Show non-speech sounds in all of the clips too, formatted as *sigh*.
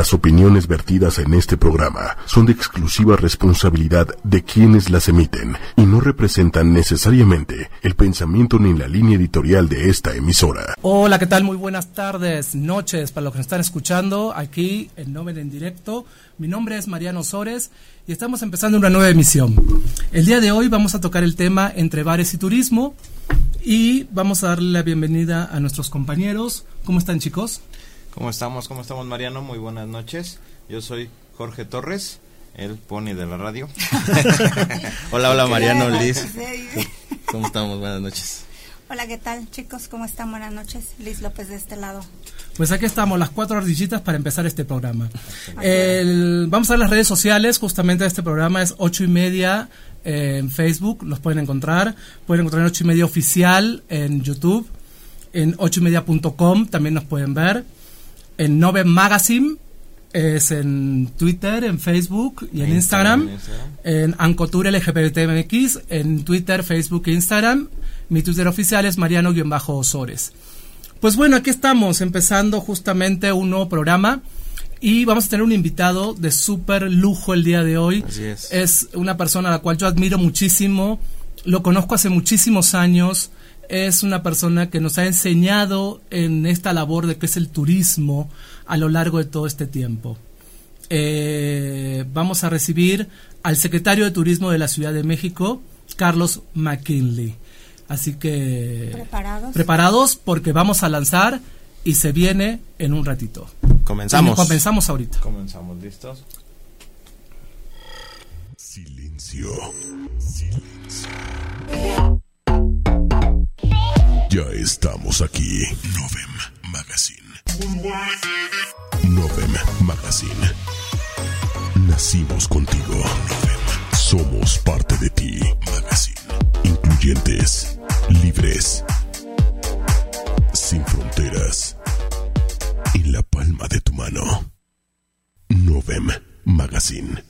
Las opiniones vertidas en este programa son de exclusiva responsabilidad de quienes las emiten y no representan necesariamente el pensamiento ni la línea editorial de esta emisora. Hola, ¿qué tal? Muy buenas tardes, noches para los que nos están escuchando aquí en Novel en directo. Mi nombre es Mariano Sores y estamos empezando una nueva emisión. El día de hoy vamos a tocar el tema entre bares y turismo y vamos a darle la bienvenida a nuestros compañeros. ¿Cómo están chicos? ¿Cómo estamos? ¿Cómo estamos, Mariano? Muy buenas noches. Yo soy Jorge Torres, el pony de la radio. *laughs* hola, hola, Mariano, Liz. ¿Cómo estamos? Buenas noches. Hola, ¿qué tal, chicos? ¿Cómo están? Buenas noches. Liz López de este lado. Pues aquí estamos, las cuatro ardillitas para empezar este programa. El, vamos a ver las redes sociales, justamente este programa es ocho y media en Facebook, los pueden encontrar. Pueden encontrar en ocho y media oficial en YouTube, en ocho y media.com también nos pueden ver en Nove Magazine, es en Twitter, en Facebook y en Instagram, en Ancotur LGBTMX, en Twitter, Facebook e Instagram. Mi Twitter oficial es Mariano-Osores. Pues bueno, aquí estamos empezando justamente un nuevo programa y vamos a tener un invitado de súper lujo el día de hoy. Así es. Es una persona a la cual yo admiro muchísimo, lo conozco hace muchísimos años es una persona que nos ha enseñado en esta labor de que es el turismo a lo largo de todo este tiempo. Eh, vamos a recibir al secretario de Turismo de la Ciudad de México, Carlos McKinley. Así que... ¿Preparados? Preparados porque vamos a lanzar y se viene en un ratito. Comenzamos. Comenzamos ahorita. Comenzamos, ¿listos? Silencio. Silencio. Ya estamos aquí. Novem Magazine. Novem Magazine. Nacimos contigo. Novem. Somos parte de ti. Magazine. Incluyentes. Libres. Sin fronteras. En la palma de tu mano. Novem Magazine.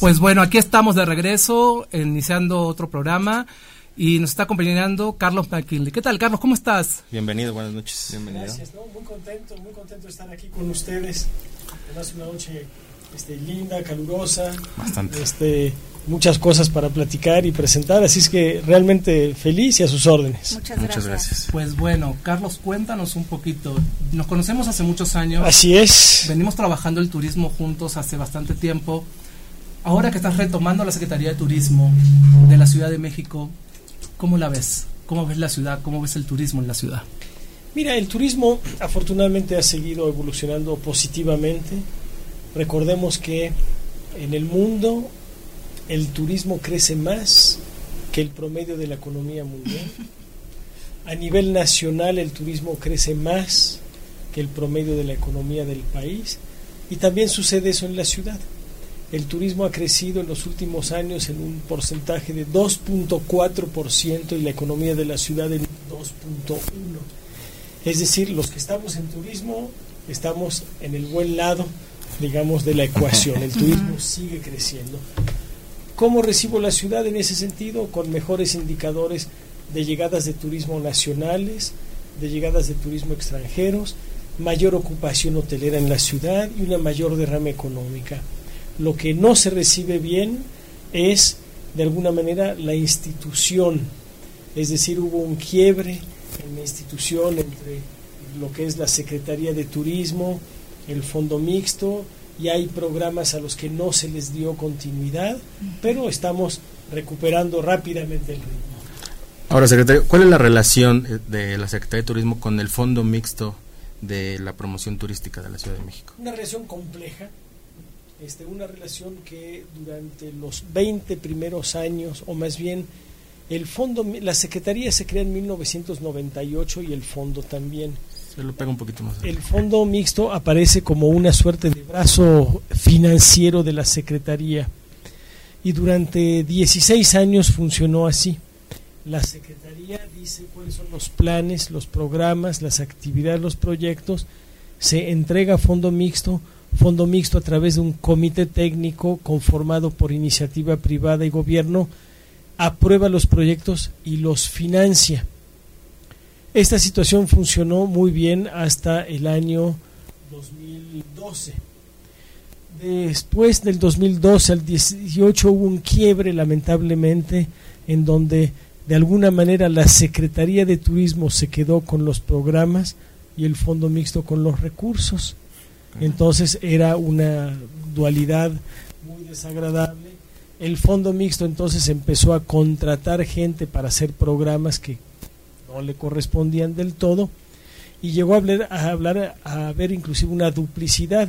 Pues bueno, aquí estamos de regreso, iniciando otro programa y nos está acompañando Carlos McKinley. ¿Qué tal, Carlos? ¿Cómo estás? Bienvenido, buenas noches. Bienvenido. Gracias, ¿no? muy contento, muy contento de estar aquí con ustedes. Además, una noche este, linda, calurosa. Bastante. Este, muchas cosas para platicar y presentar, así es que realmente feliz y a sus órdenes. Muchas gracias. Muchas gracias. Pues bueno, Carlos, cuéntanos un poquito. Nos conocemos hace muchos años. Así es. Venimos trabajando el turismo juntos hace bastante tiempo. Ahora que estás retomando la Secretaría de Turismo de la Ciudad de México, ¿cómo la ves? ¿Cómo ves la ciudad? ¿Cómo ves el turismo en la ciudad? Mira, el turismo afortunadamente ha seguido evolucionando positivamente. Recordemos que en el mundo el turismo crece más que el promedio de la economía mundial. A nivel nacional el turismo crece más que el promedio de la economía del país y también sucede eso en la ciudad. El turismo ha crecido en los últimos años en un porcentaje de 2.4% y la economía de la ciudad en 2.1%. Es decir, los que estamos en turismo estamos en el buen lado, digamos, de la ecuación. El turismo sigue creciendo. ¿Cómo recibo la ciudad en ese sentido? Con mejores indicadores de llegadas de turismo nacionales, de llegadas de turismo extranjeros, mayor ocupación hotelera en la ciudad y una mayor derrama económica. Lo que no se recibe bien es, de alguna manera, la institución. Es decir, hubo un quiebre en la institución entre lo que es la Secretaría de Turismo, el Fondo Mixto, y hay programas a los que no se les dio continuidad, pero estamos recuperando rápidamente el ritmo. Ahora, secretario, ¿cuál es la relación eh, de la Secretaría de Turismo con el Fondo Mixto de la Promoción Turística de la Ciudad de México? Una relación compleja, este, una relación que durante los 20 primeros años, o más bien el fondo, la Secretaría se crea en 1998 y el fondo también. Se lo pega un poquito más. El fondo mixto aparece como una suerte de brazo financiero de la Secretaría y durante 16 años funcionó así. La Secretaría dice cuáles son los planes, los programas, las actividades, los proyectos, se entrega a fondo mixto, fondo mixto a través de un comité técnico conformado por iniciativa privada y gobierno, aprueba los proyectos y los financia. Esta situación funcionó muy bien hasta el año 2012. Después del 2012 al 18 hubo un quiebre lamentablemente en donde de alguna manera la Secretaría de Turismo se quedó con los programas y el Fondo Mixto con los recursos. Entonces era una dualidad muy desagradable. El Fondo Mixto entonces empezó a contratar gente para hacer programas que no le correspondían del todo y llegó a hablar, a hablar a ver inclusive una duplicidad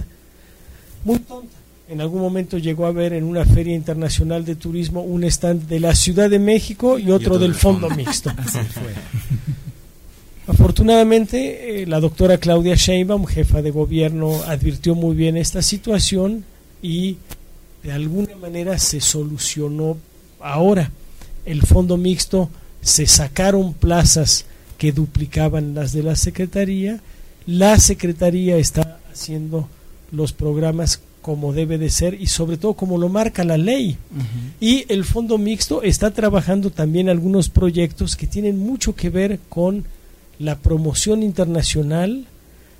muy tonta. En algún momento llegó a ver en una feria internacional de turismo un stand de la Ciudad de México y otro, del Fondo Mixto. *laughs* Afortunadamente, eh, la doctora Claudia Sheinbaum, jefa de gobierno, advirtió muy bien esta situación y de alguna manera se solucionó ahora. El fondo mixto se sacaron plazas que duplicaban las de la Secretaría. La Secretaría está haciendo los programas como debe de ser y sobre todo como lo marca la ley. Y el fondo mixto está trabajando también algunos proyectos que tienen mucho que ver con la promoción internacional,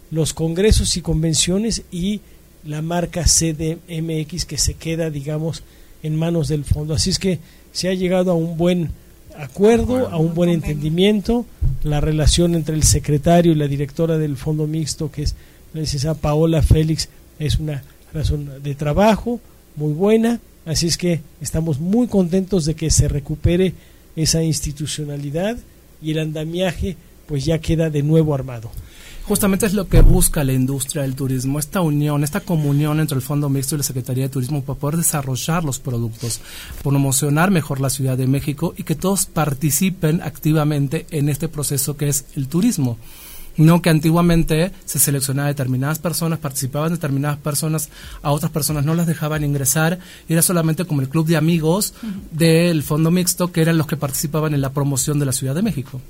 los congresos y convenciones y la marca CDMX que se queda, digamos, en manos del fondo. Así es que se ha llegado a un buen acuerdo, a un buen entendimiento. La relación entre el secretario y la directora del fondo mixto, que es la licenciada Paola Félix, es una razón de trabajo muy buena. Así es que estamos muy contentos de que se recupere esa institucionalidad y el andamiaje pues ya queda de nuevo armado. Justamente es lo que busca la industria del turismo, esta unión, esta comunión entre el Fondo Mixto y la Secretaría de Turismo para poder desarrollar los productos, promocionar mejor la Ciudad de México y que todos participen activamente en este proceso que es el turismo. No que antiguamente se seleccionaba determinadas personas, participaban determinadas personas, a otras personas no las dejaban ingresar, era solamente como el club de amigos del Fondo Mixto que eran los que participaban en la promoción de la Ciudad de México.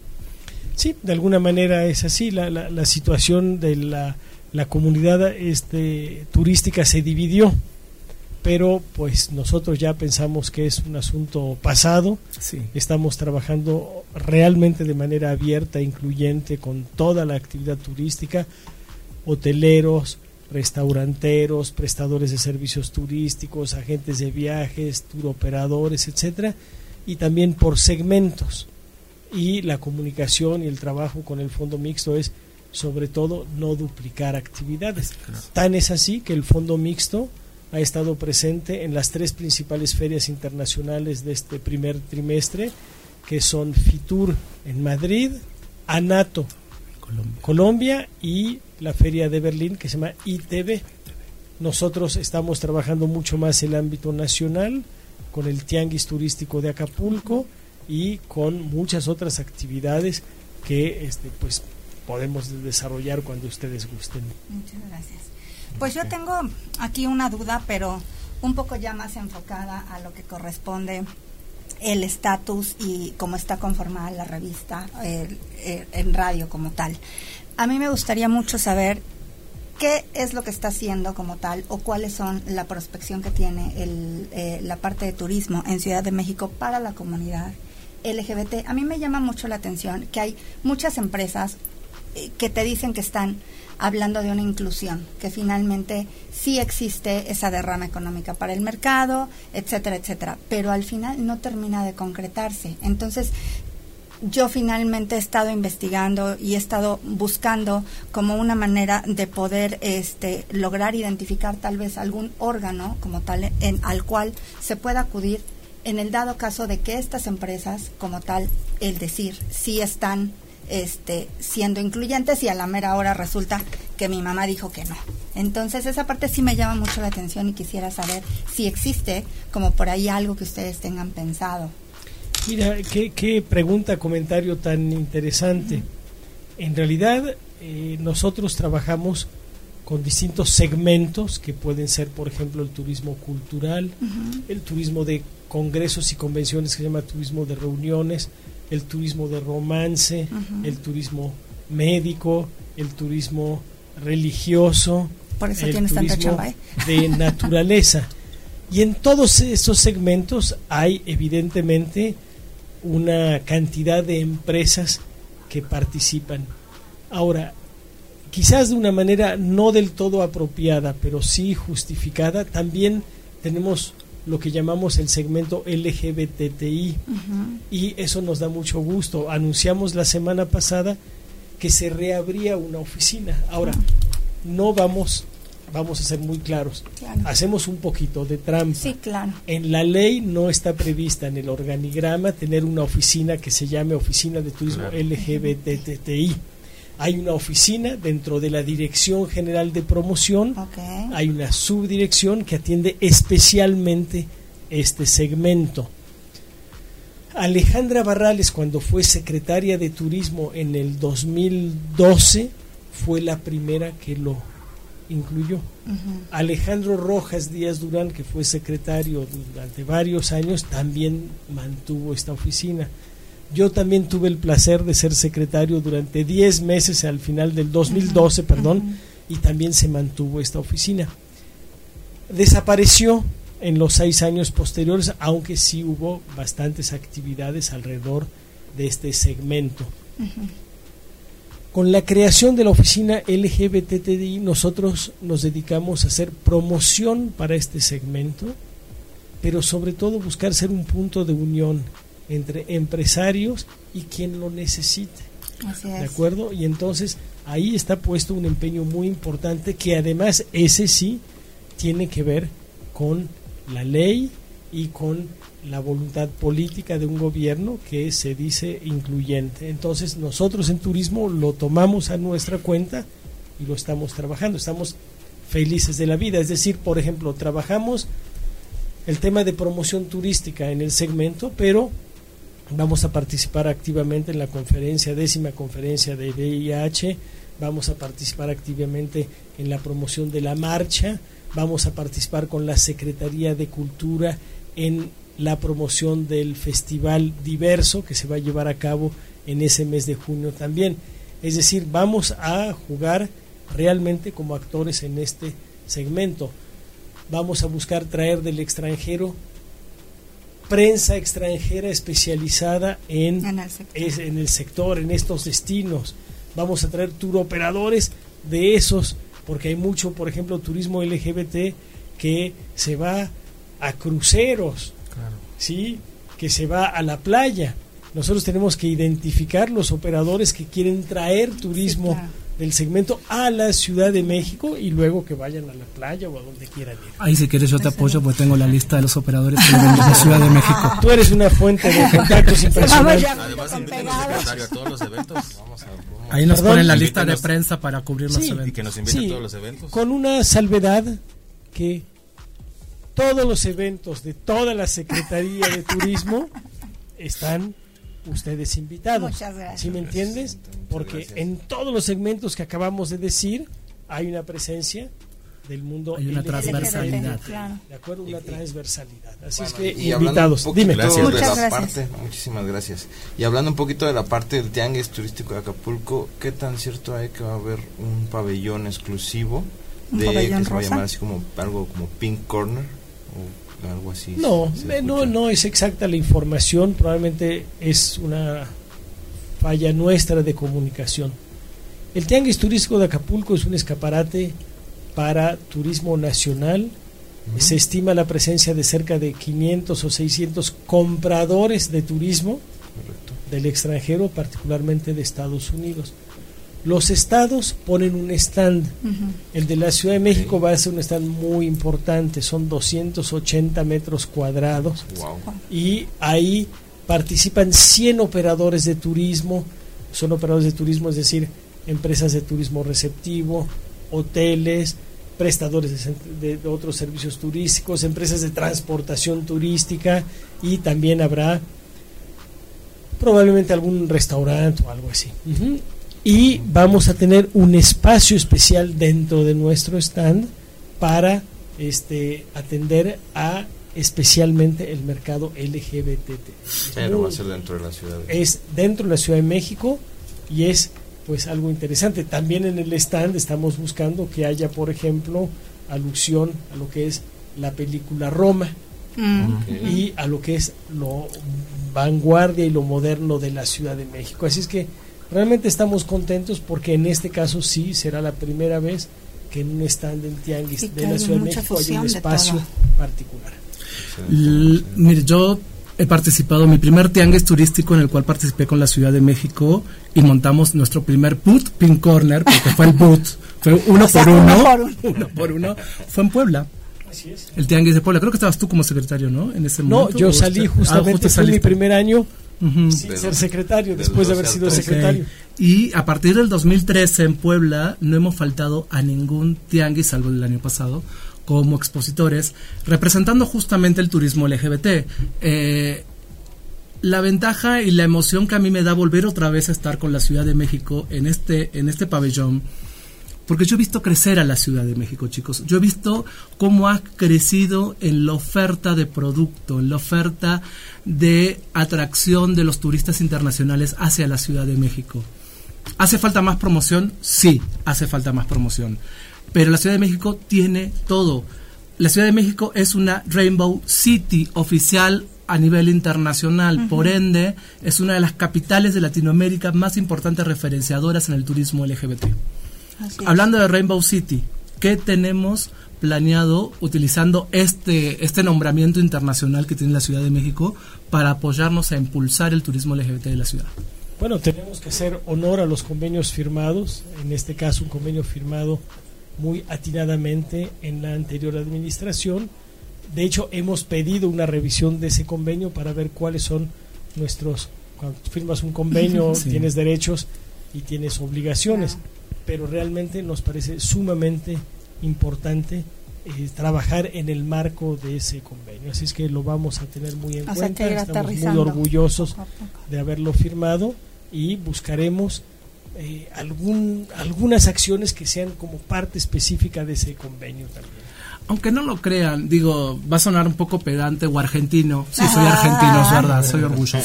Sí, de alguna manera es así. La, la, situación de la, la comunidad este, turística se dividió, pero pues nosotros ya pensamos que es un asunto pasado. Sí. Estamos trabajando realmente de manera abierta, e incluyente con toda la actividad turística, hoteleros, restauranteros, prestadores de servicios turísticos, agentes de viajes, turoperadores, etcétera, y también por segmentos y la comunicación y el trabajo con el fondo mixto es sobre todo no duplicar actividades. Tan es así que el fondo mixto ha estado presente en las tres principales ferias internacionales de este primer trimestre, que son FITUR en Madrid, ANATO Colombia. Colombia y la feria de Berlín que se llama ITB. Nosotros estamos trabajando mucho más el ámbito nacional con el Tianguis Turístico de Acapulco y con muchas otras actividades que este, pues podemos desarrollar cuando ustedes gusten. Muchas gracias. Pues yo tengo aquí una duda, pero un poco ya más enfocada a lo que corresponde el estatus y cómo está conformada la revista en radio como tal. A mí me gustaría mucho saber qué es lo que está haciendo como tal o cuáles son la prospección que tiene el, eh, la parte de turismo en Ciudad de México para la comunidad LGBT. A mí me llama mucho la atención que hay muchas empresas eh, que te dicen que están hablando de una inclusión, que finalmente sí existe esa derrama económica para el mercado, etcétera, etcétera, pero al final no termina de concretarse. Entonces, yo finalmente he estado investigando y he estado buscando como una manera de poder este lograr identificar tal vez algún órgano como tal en al cual se pueda acudir en el dado caso de que estas empresas, como tal, el decir, sí están este, siendo incluyentes y a la mera hora resulta que mi mamá dijo que no. Entonces esa parte sí me llama mucho la atención y quisiera saber si existe como por ahí algo que ustedes tengan pensado. Mira, qué, pregunta, comentario tan interesante. En realidad eh, nosotros trabajamos con distintos segmentos que pueden ser, por ejemplo, el turismo cultural, el turismo de congresos y convenciones que se llama turismo de reuniones, el turismo de romance, el turismo médico, el turismo religioso, Por eso el turismo ¿eh? de *laughs* naturaleza. Y en todos esos segmentos hay evidentemente una cantidad de empresas que participan. Ahora, quizás de una manera no del todo apropiada, pero sí justificada, también tenemos lo que llamamos el segmento LGBTI y eso nos da mucho gusto. Anunciamos la semana pasada que se reabría una oficina. Ahora, no vamos vamos a ser muy claros. Hacemos un poquito de trampa. Sí, claro. En la ley no está prevista en el organigrama tener una oficina que se llame Oficina de Turismo LGBTI hay una oficina dentro de la Dirección General de Promoción, hay una subdirección que atiende especialmente este segmento. Alejandra Barrales, cuando fue secretaria de Turismo en el 2012, fue la primera que lo incluyó. Alejandro Rojas Díaz Durán, que fue secretario durante varios años, también mantuvo esta oficina. Yo también tuve el placer de ser secretario durante 10 meses al final del 2012, perdón, y también se mantuvo esta oficina. Desapareció en los seis años posteriores, aunque sí hubo bastantes actividades alrededor de este segmento. Con la creación de la oficina LGBTTI, nosotros nos dedicamos a hacer promoción para este segmento, pero sobre todo buscar ser un punto de unión entre empresarios y quien lo necesite. ¿De acuerdo? Y entonces ahí está puesto un empeño muy importante que además ese sí tiene que ver con la ley y con la voluntad política de un gobierno que se dice incluyente. Entonces nosotros en turismo lo tomamos a nuestra cuenta y lo estamos trabajando, estamos felices de la vida. Es decir, por ejemplo, trabajamos el tema de promoción turística en el segmento, pero Vamos a participar activamente en la conferencia, décima conferencia de VIH, vamos a participar activamente en la promoción de la marcha, vamos a participar con la Secretaría de Cultura en la promoción del Festival Diverso que se va a llevar a cabo en ese mes de junio también. Es decir, vamos a jugar realmente como actores en este segmento. Vamos a buscar traer del extranjero prensa extranjera especializada en, en, el sector, en estos destinos. Vamos a traer turoperadores de esos, porque hay mucho, por ejemplo, turismo LGBT que se va a cruceros, ¿sí? que se va a la playa. Nosotros tenemos que identificar los operadores que quieren traer turismo del segmento a la Ciudad de México y luego que vayan a la playa o a donde quieran ir. Ahí si quieres yo te apoyo porque tengo la lista de los operadores que vienen de la Ciudad de México. Tú eres una fuente de contactos *laughs* impresionante. Además, a todos los eventos. Ahí nos ponen la lista de prensa para cubrir los eventos. Y que nos inviten a todos los eventos. Con una salvedad que todos los eventos de toda la Secretaría de Turismo están ustedes invitados. Muchas gracias. ¿Sí me entiendes? Porque en todos los segmentos que acabamos de decir hay una presencia del mundo hay una transversalidad. De acuerdo una transversalidad. Así es que invitados dime. parte, muchísimas gracias. Y hablando un poquito de la parte del tianguis turístico de Acapulco qué tan cierto hay que va a haber un pabellón exclusivo de que se va a llamar así como algo como Pink Corner algo así. No, no, no es exacta la información, probablemente es una falla nuestra de comunicación. El Tianguis Turístico de Acapulco es un escaparate para turismo nacional. Se estima la presencia de cerca de 500 o 600 compradores de turismo del extranjero, particularmente de Estados Unidos. Los estados ponen un stand. El de la Ciudad de México va a ser un stand muy importante, son 280 metros cuadrados. Y ahí participan 100 operadores de turismo. Son operadores de turismo, es decir, empresas de turismo receptivo, hoteles, prestadores de, de, otros servicios turísticos, empresas de transportación turística y también habrá probablemente algún restaurante o algo así y vamos a tener un espacio especial dentro de nuestro stand para este atender a especialmente el mercado LGBT. Pero va a ser dentro de la ciudad. Es dentro de la Ciudad de México y es pues algo interesante. También en el stand estamos buscando que haya, por ejemplo, alusión a lo que es la película Roma mm. y a lo que es lo vanguardia y lo moderno de la Ciudad de México. Así es que realmente estamos contentos porque en este caso sí será la primera vez que en un stand en Tianguis de la Ciudad de México hay un espacio particular. mire, yo he participado, mi primer tianguis turístico en el cual participé con la Ciudad de México y montamos nuestro primer boot, Pink Corner, porque fue el boot, fue uno, por, *laughs* uno, uno, por uno, fue en Puebla. Así es. El tianguis de Puebla, creo que estabas tú como secretario, ¿no? En ese momento. No, yo salí justamente, ah, fue mi primer año sin ser secretario, después de haber sido secretario. Y a partir del 2013 en Puebla no hemos faltado a ningún tianguis, salvo el año pasado, como expositores, representando justamente el turismo LGBT. Eh, la ventaja y la emoción que a mí me da volver otra vez a estar con la Ciudad de México en este, en este pabellón, porque yo he visto crecer a la Ciudad de México, chicos. Yo he visto cómo ha crecido en la oferta de producto, en la oferta de atracción de los turistas internacionales hacia la Ciudad de México. ¿Hace falta más promoción? Sí, hace falta más promoción. Pero la Ciudad de México tiene todo. La Ciudad de México es una Rainbow City oficial a nivel internacional. Por ende, es una de las capitales de Latinoamérica más importantes referenciadoras en el turismo LGBT. Hablando de Rainbow City, ¿qué tenemos planeado utilizando este, este nombramiento internacional que tiene la Ciudad de México para apoyarnos a impulsar el turismo LGBT de la ciudad? Bueno, tenemos que hacer honor a los convenios firmados, en este caso un convenio firmado muy atinadamente en la anterior administración. De hecho, hemos pedido una revisión de ese convenio para ver cuáles son nuestros... Cuando firmas un convenio, *laughs* tienes derechos y tienes obligaciones, pero realmente nos parece sumamente importante eh, trabajar en el marco de ese convenio. Así es que lo vamos a tener muy en cuenta. Estamos muy orgullosos de haberlo firmado y buscaremos eh, algún, algunas acciones que sean como parte específica de ese convenio también. Aunque no lo crean, digo, va a sonar un poco pedante o argentino. Sí, soy argentino, es verdad, soy orgulloso.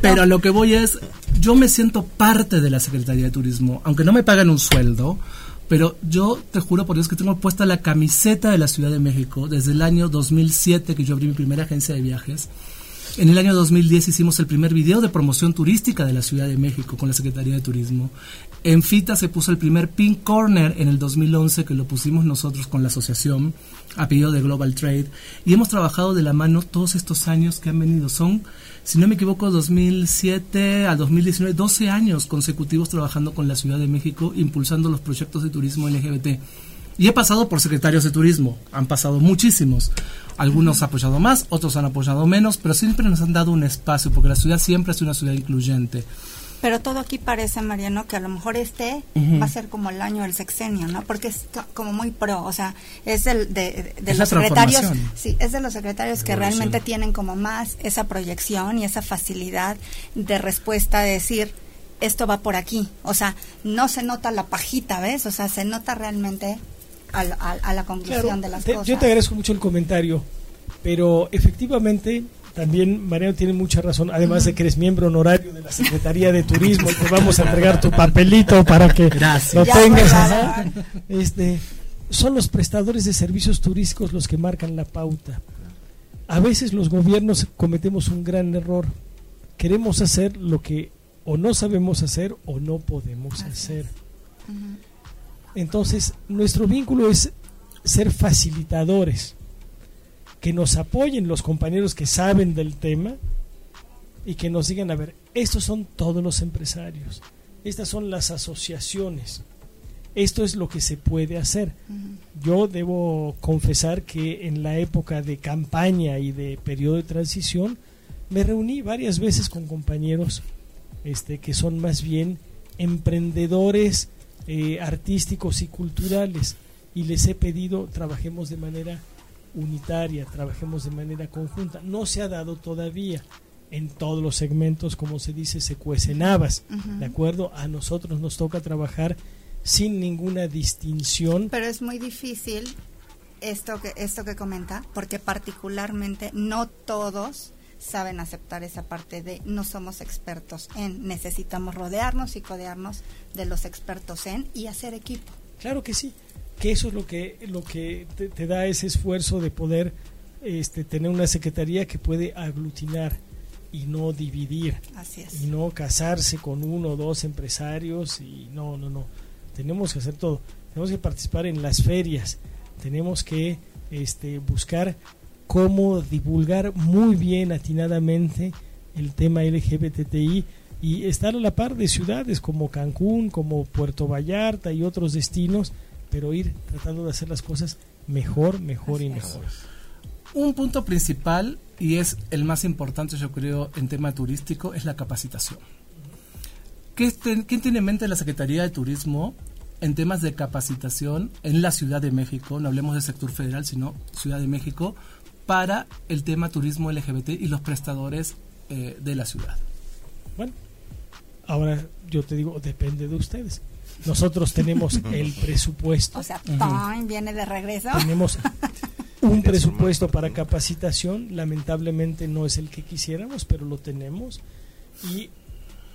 Pero lo que voy es, yo me siento parte de la Secretaría de Turismo, aunque no me pagan un sueldo, pero yo te juro por Dios que tengo puesta la camiseta de la Ciudad de México desde el año 2007 que yo abrí mi primera agencia de viajes en el año 2010 hicimos el primer video de promoción turística de la Ciudad de México con la Secretaría de Turismo. En FITA se puso el primer Pink Corner en el 2011 que lo pusimos nosotros con la asociación a pedido de Global Trade y hemos trabajado de la mano todos estos años que han venido. Son, si no me equivoco, 2007 a 2019, 12 años consecutivos trabajando con la Ciudad de México impulsando los proyectos de turismo LGBT. Y he pasado por secretarios de turismo, han pasado muchísimos. Algunos han apoyado más, otros han apoyado menos, pero siempre nos han dado un espacio, porque la ciudad siempre es una ciudad incluyente. Pero todo aquí parece, Mariano, que a lo mejor este va a ser como el año del sexenio, ¿no? Porque es como muy pro, o sea, es el de, los secretarios, sí, es de los secretarios que realmente tienen como más esa proyección y esa facilidad de respuesta de decir, esto va por aquí, o sea, no se nota la pajita, ¿ves? O sea, se nota realmente a, la conclusión de las cosas. Yo te agradezco mucho el comentario, pero efectivamente también Mariano tiene mucha razón, además de que eres miembro honorario de la Secretaría de Turismo y te vamos a entregar tu papelito para que lo tengas. Este, son los prestadores de servicios turísticos los que marcan la pauta. A veces los gobiernos cometemos un gran error. Queremos hacer lo que o no sabemos hacer o no podemos hacer. Entonces, nuestro vínculo es ser facilitadores, que nos apoyen los compañeros que saben del tema y que nos digan, a ver, estos son todos los empresarios, estas son las asociaciones, esto es lo que se puede hacer. Yo debo confesar que en la época de campaña y de periodo de transición, me reuní varias veces con compañeros este, que son más bien emprendedores eh, artísticos y culturales y les he pedido trabajemos de manera unitaria, trabajemos de manera conjunta. No se ha dado todavía en todos los segmentos, como se dice, se cuecen habas, ¿de acuerdo? A nosotros nos toca trabajar sin ninguna distinción. Pero es muy difícil esto que esto que comenta, porque particularmente no todos saben aceptar esa parte de no somos expertos en, necesitamos rodearnos y codearnos de los expertos en y hacer equipo. Claro que sí, que eso es lo que, lo que te, da ese esfuerzo de poder este, tener una secretaría que puede aglutinar. y no dividir. Así es. Y no casarse con uno o dos empresarios y no, no, no. Tenemos que hacer todo. Tenemos que participar en las ferias. Tenemos que este, buscar cómo divulgar muy bien, atinadamente, el tema LGBTI y estar a la par de ciudades como Cancún, como Puerto Vallarta y otros destinos, pero ir tratando de hacer las cosas mejor, mejor y mejor. Un punto principal, y es el más importante yo creo en tema turístico, es la capacitación. ¿Qué, ¿Quién tiene en mente la Secretaría de Turismo en temas de capacitación en la Ciudad de México? No hablemos del sector federal, sino Ciudad de México, para el tema turismo LGBT y los prestadores eh, de la ciudad. Bueno, ahora yo te digo, depende de ustedes. Nosotros tenemos *laughs* el presupuesto. O sea, viene de regreso. Tenemos *laughs* un presupuesto para capacitación. Lamentablemente no es el que quisiéramos, pero lo tenemos. Y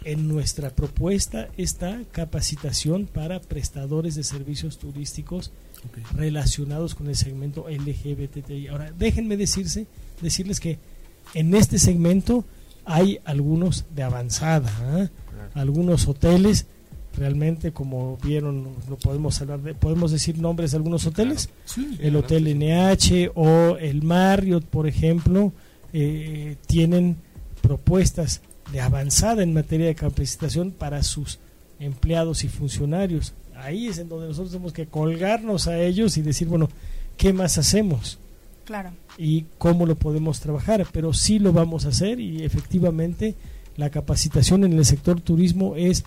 en nuestra propuesta está capacitación para prestadores de servicios turísticos relacionados con el segmento LGBTI. Ahora, déjenme decirse, decirles que en este segmento hay algunos de avanzada, ¿ah? algunos hoteles realmente como vieron no podemos hablar de, podemos decir nombres de algunos hoteles. El hotel NH o el Marriott por ejemplo eh, tienen propuestas de avanzada en materia de capacitación para sus empleados y funcionarios ahí es en donde nosotros tenemos que colgarnos a ellos y decir bueno qué más hacemos claro. Y cómo lo podemos trabajar pero sí lo vamos a hacer y efectivamente la capacitación en el sector turismo es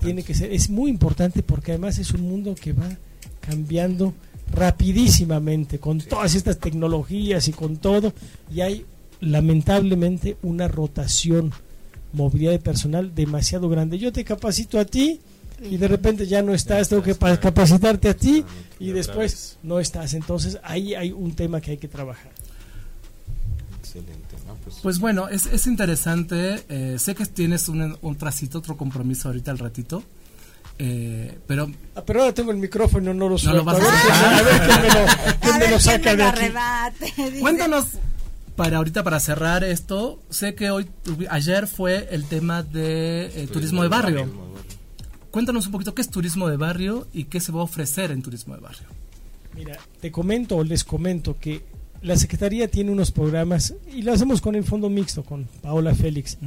tiene que ser es muy importante porque además es un mundo que va cambiando rapidísimamente con todas estas tecnologías y con todo y hay lamentablemente una rotación movilidad de personal demasiado grande. Yo te capacito a ti y de repente ya no estás, tengo que capacitarte a ti y después no estás. Entonces ahí hay un tema que hay que trabajar. Excelente. Pues, pues, bueno, es, es interesante. Eh, sé que tienes un, un tracito, otro compromiso ahorita al ratito. Eh, pero ah, pero ahora tengo el micrófono no lo suelto. a, ver, a, ver, quién me lo, *laughs* quién me lo saca de aquí. *laughs* Cuéntanos para ahorita para cerrar esto. Sé que hoy ayer fue el tema de eh, turismo de barrio. Cuéntanos un poquito qué es turismo de barrio y qué se va a ofrecer en turismo de barrio. Mira, te comento o les comento que la Secretaría tiene unos programas y lo hacemos con el Fondo Mixto, con Paola Félix,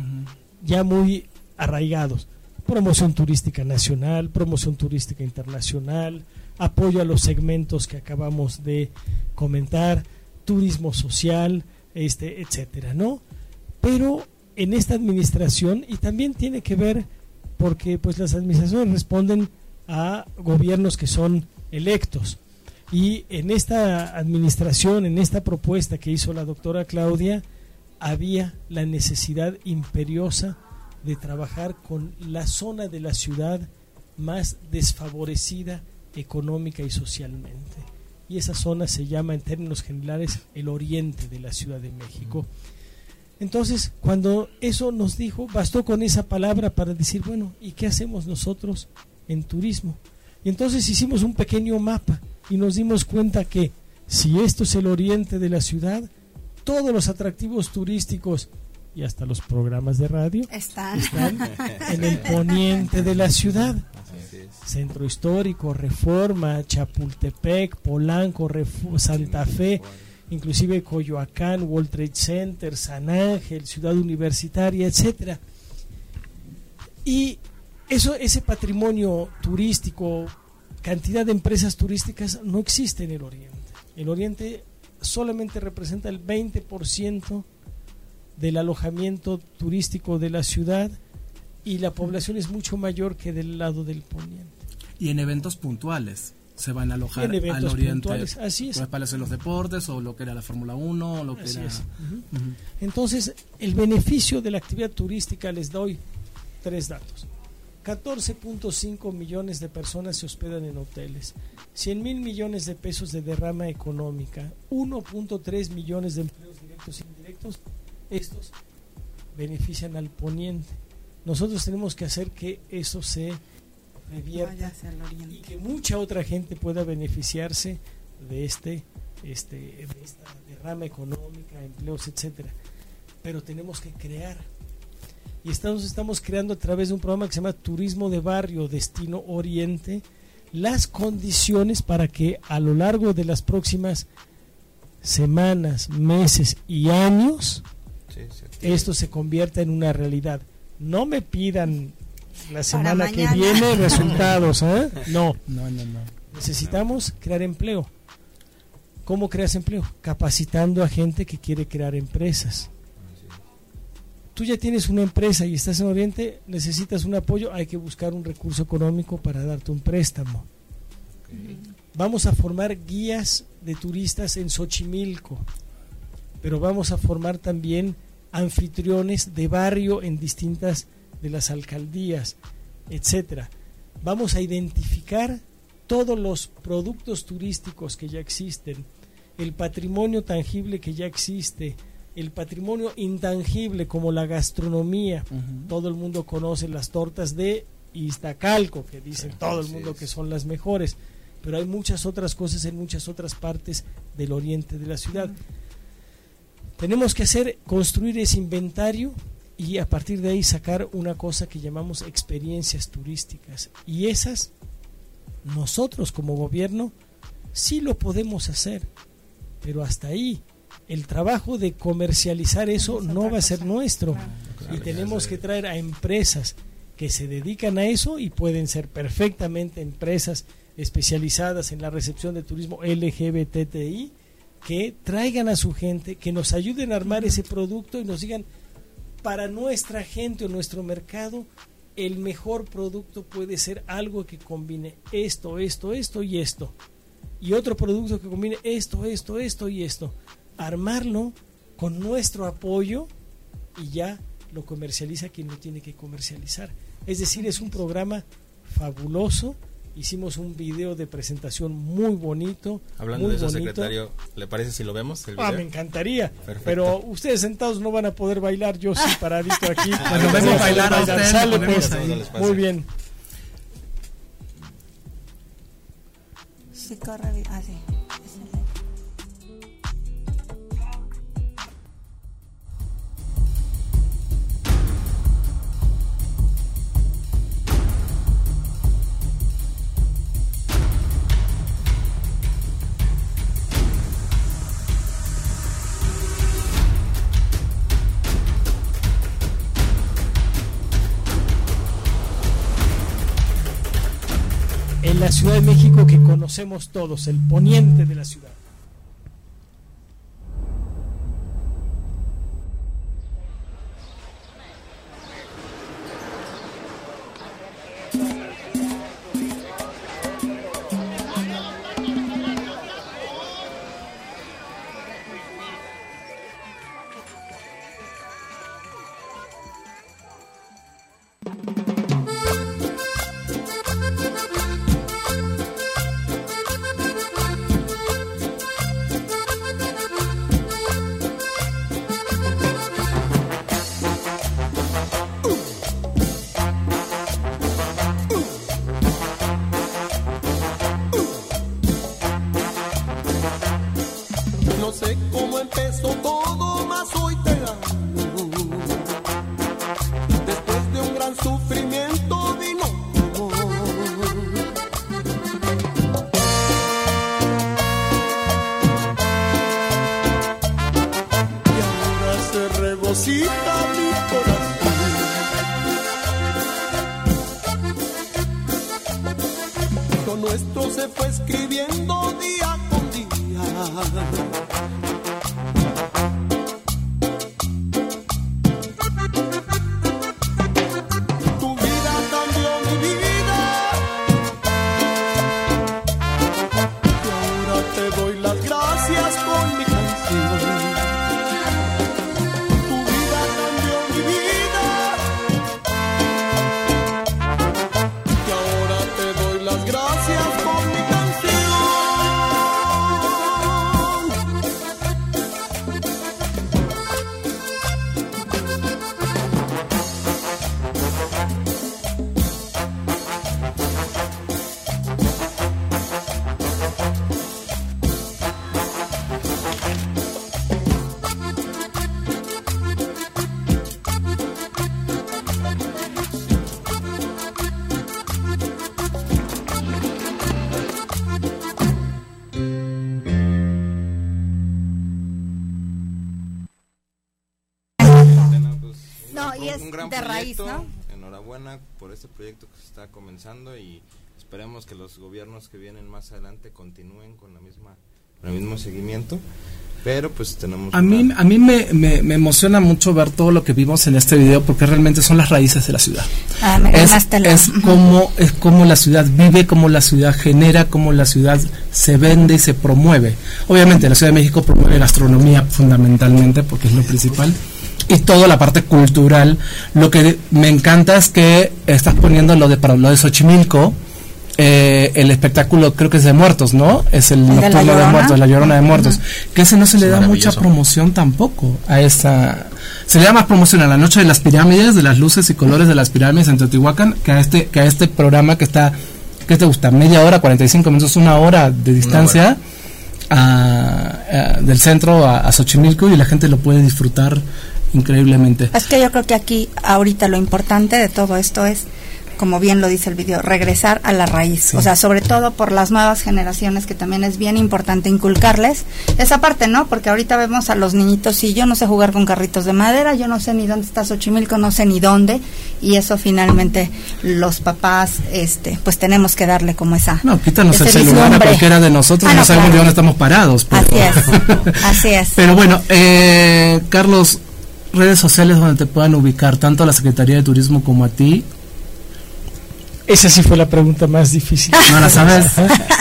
ya muy arraigados. Promoción turística nacional, promoción turística internacional, apoyo a los segmentos que acabamos de comentar, turismo social, este, etcétera, ¿no? Pero en esta administración, y también tiene que ver porque pues las administraciones responden a gobiernos que son electos. Y en esta administración, en esta propuesta que hizo la doctora Claudia, había la necesidad imperiosa de trabajar con la zona de la ciudad más desfavorecida económica y socialmente. Y esa zona se llama en términos generales el oriente de la Ciudad de México. Entonces, cuando eso nos dijo, bastó con esa palabra para decir, bueno, ¿y qué hacemos nosotros en turismo? Y entonces hicimos un pequeño mapa y nos dimos cuenta que si esto es el oriente de la ciudad, todos los atractivos turísticos y hasta los programas de radio están, en el *laughs* poniente de la ciudad. Centro Histórico, Reforma, Chapultepec, Polanco, Santa Fe inclusive Coyoacán, World Trade Center, San Ángel, Ciudad Universitaria, etcétera. Y eso, ese patrimonio turístico, cantidad de empresas turísticas no existe en el Oriente. El Oriente solamente representa el 20% del alojamiento turístico de la ciudad y la población es mucho mayor que del lado del poniente. Y en eventos puntuales se van a alojar al oriente. Así es. Los los deportes o lo que era la Fórmula 1 lo que era... Entonces, el beneficio de la actividad turística les doy tres datos. 14.5 millones de personas se hospedan en hoteles, 100 mil millones de pesos de derrama económica, 1.3 millones de empleos directos e indirectos. Estos benefician al poniente. Nosotros tenemos que hacer que eso se y que mucha otra gente pueda beneficiarse de este, este de esta derrama económica, empleos, etcétera. pero tenemos que crear. Y estamos, estamos creando a través de un programa que se llama Turismo de Barrio Destino Oriente las condiciones para que a lo largo de las próximas semanas, meses y años esto se convierta en una realidad. No me pidan la semana que viene resultados, ¿eh? *laughs* No. No, no, no. Necesitamos crear empleo. ¿Cómo creas empleo? Capacitando a gente que quiere crear empresas. Tú ya tienes una empresa y estás en Oriente, necesitas un apoyo, hay que buscar un recurso económico para darte un préstamo. Vamos a formar guías de turistas en Xochimilco, pero vamos a formar también anfitriones de barrio en distintas de las alcaldías, etcétera. Vamos a identificar todos los productos turísticos que ya existen, el patrimonio tangible que ya existe, el patrimonio intangible como la gastronomía. Todo el mundo conoce las tortas de Iztacalco, que dicen todo el mundo que son las mejores, pero hay muchas otras cosas en muchas otras partes del oriente de la ciudad. Tenemos que hacer, construir ese inventario y a partir de ahí sacar una cosa que llamamos experiencias turísticas. Y esas, nosotros como gobierno, sí lo podemos hacer, pero hasta ahí. El trabajo de comercializar eso no va a ser nuestro. y tenemos que traer a empresas que se dedican a eso y pueden ser perfectamente empresas especializadas en la recepción de turismo LGBTI que traigan a su gente, que nos ayuden a armar ese producto y nos digan, para nuestra gente o nuestro mercado, el mejor producto puede ser algo que combine esto, esto, esto y esto. Y otro producto que combine esto, esto, esto y esto. Armarlo con nuestro apoyo y ya lo comercializa quien lo tiene que comercializar. Es decir, es un programa fabuloso Hicimos un video de presentación muy bonito. Hablando de eso, secretario, ¿le parece si lo vemos? Ah, me encantaría. Pero ustedes sentados no van a poder bailar, yo sí *laughs* paradito aquí. Bueno, vemos bailar a ustedes. Sale, pues. Muy bien. Sí, corre bien. Ah, la Ciudad de México que conocemos todos, el poniente de la ciudad. eso todo más hoy te proyecto. ¿no? Enhorabuena por este proyecto que se está comenzando y esperemos que los gobiernos que vienen más adelante continúen con la misma con el mismo seguimiento. Pero pues tenemos... A mí, a mí me, me, me emociona mucho ver todo lo que vimos en este video porque realmente son las raíces de la ciudad. Ah, me es, es como es como la ciudad vive, cómo la ciudad genera, cómo la ciudad se vende y se promueve. Obviamente la Ciudad de México promueve gastronomía fundamentalmente porque es lo principal y toda la parte cultural. Lo que me encanta es que estás poniendo lo de para lo de Xochimilco. eh, el espectáculo creo que es de muertos, ¿no? Es el ¿El de La nocturno de, muertos, la llorona de muertos. Que ese no se le da mucha promoción tampoco a esa. Se le da más promoción a la noche de las pirámides, de las luces y colores de las pirámides en Teotihuacán, que a este, que a este programa que está, ¿qué te gusta? Media hora, 45 minutos, una hora de distancia a- a- del centro a, a Xochimilco y la gente lo puede disfrutar increíblemente. Es que yo creo que aquí ahorita lo importante de todo esto es, como bien lo dice el video, regresar a la raíz. O sea, sobre todo por las nuevas generaciones que también es bien importante inculcarles esa parte, ¿no? Porque ahorita vemos a los niñitos y yo no sé jugar con carritos de madera, yo no sé ni dónde está Xochimilco, no sé ni dónde y eso finalmente los papás, este, pues tenemos que darle como esa. No, quítanos el celular a vislumbre. cualquiera de nosotros, Ah, no, no, sabemos claro. de dónde estamos parados. pero- Así es, *laughs* así es. Pero bueno, eh, Carlos, redes sociales donde te puedan ubicar tanto a la Secretaría de Turismo como a ti. Esa sí fue la pregunta más difícil. ¿No la sabes?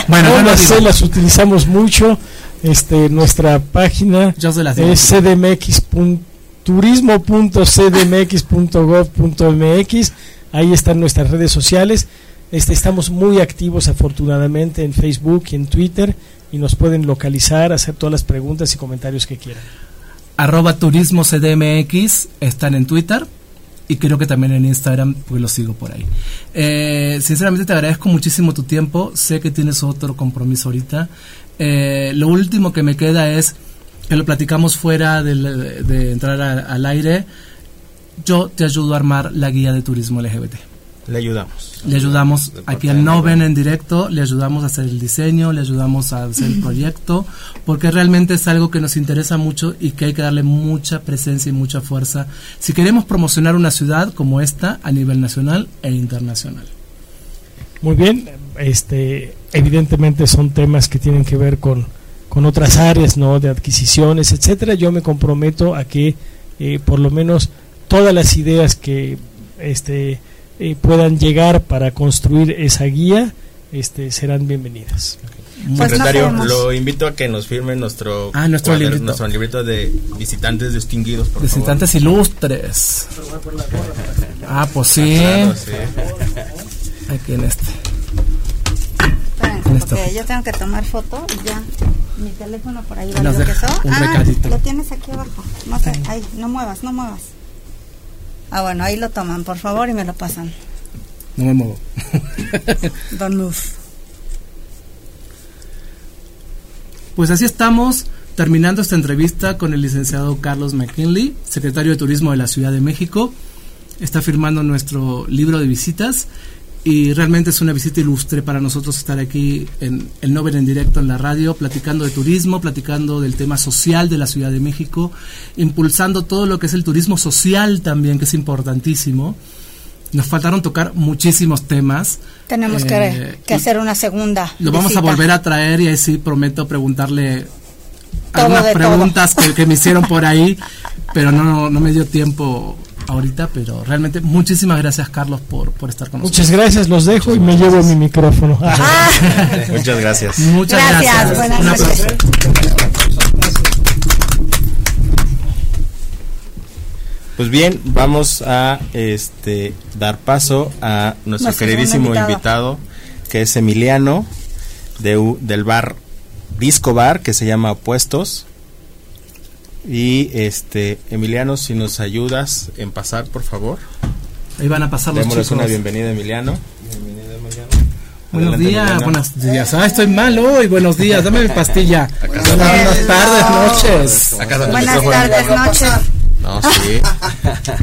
Bueno, no lo las sé, las utilizamos mucho. Este, nuestra página es cdmx. turismo.cdmx.gov.mx. Ahí están nuestras redes sociales. Este, estamos muy activos afortunadamente en Facebook y en Twitter y nos pueden localizar, hacer todas las preguntas y comentarios que quieran. Arroba Turismo CDMX están en Twitter y creo que también en Instagram, pues los sigo por ahí. Eh, sinceramente te agradezco muchísimo tu tiempo. Sé que tienes otro compromiso ahorita. Eh, lo último que me queda es que lo platicamos fuera de, entrar al aire. Yo te ayudo a armar la guía de turismo LGBT. Le ayudamos. Le ayudamos al de Noven Noven. en directo, le ayudamos a hacer el diseño, le ayudamos a hacer el proyecto, porque realmente es algo que nos interesa mucho y que hay que darle mucha presencia y mucha fuerza si queremos promocionar una ciudad como esta a nivel nacional e internacional. Muy bien, este, evidentemente son temas que tienen que ver con, con otras áreas, ¿no? De adquisiciones, etcétera. Yo me comprometo a que eh, por lo menos todas las ideas que este, eh, puedan llegar para construir esa guía este, serán bienvenidas. Pues Secretario, lo invito a que nos firme nuestro, Ah, nuestro librito. nuestro librito de visitantes distinguidos, por Visitantes ilustres. Ah, pues sí. Claro, sí. Aquí en este. Esta porque yo tengo que tomar foto y ya mi teléfono por ahí Nos un ah, recadito. lo tienes aquí abajo. No sé, ahí, no muevas, no muevas. Ah, bueno, ahí lo toman, por favor, y me lo pasan. No me muevo. *laughs* Don't move. Pues así estamos terminando esta entrevista con el licenciado Carlos McKinley, secretario de Turismo de la Ciudad de México. Está firmando nuestro libro de visitas y realmente es una visita ilustre para nosotros estar aquí en el Nobel en directo en la radio, platicando de turismo, platicando del tema social de la Ciudad de México, impulsando todo lo que es el turismo social también, que es importantísimo. Nos faltaron tocar muchísimos temas. Tenemos Eh, que, que hacer una segunda. Lo vamos a volver a traer y ahí sí prometo preguntarle Todo algunas preguntas que, que me hicieron por ahí, *laughs* pero no, no me dio tiempo ahorita, pero realmente muchísimas gracias Carlos por, por estar con nosotros. Muchas gracias, los dejo y me llevo mi micrófono. *laughs* Muchas gracias. Muchas Gracias, gracias. buenas noches. Pues bien, vamos a este dar paso a nuestro queridísimo invitado. que es Emiliano de, U- del bar Disco Bar que se llama Opuestos. Y este Emiliano, si nos ayudas en pasar, por favor. Ahí van a pasar los Démosles chicos. una bienvenida, Emiliano. Buenos Adelante, días, Emiliano. buenos días. Ah, estoy mal hoy. Buenos días, dame mi pastilla. Buenas buenas tardes, noches. Buenas tardes, noches. No, sí. *laughs*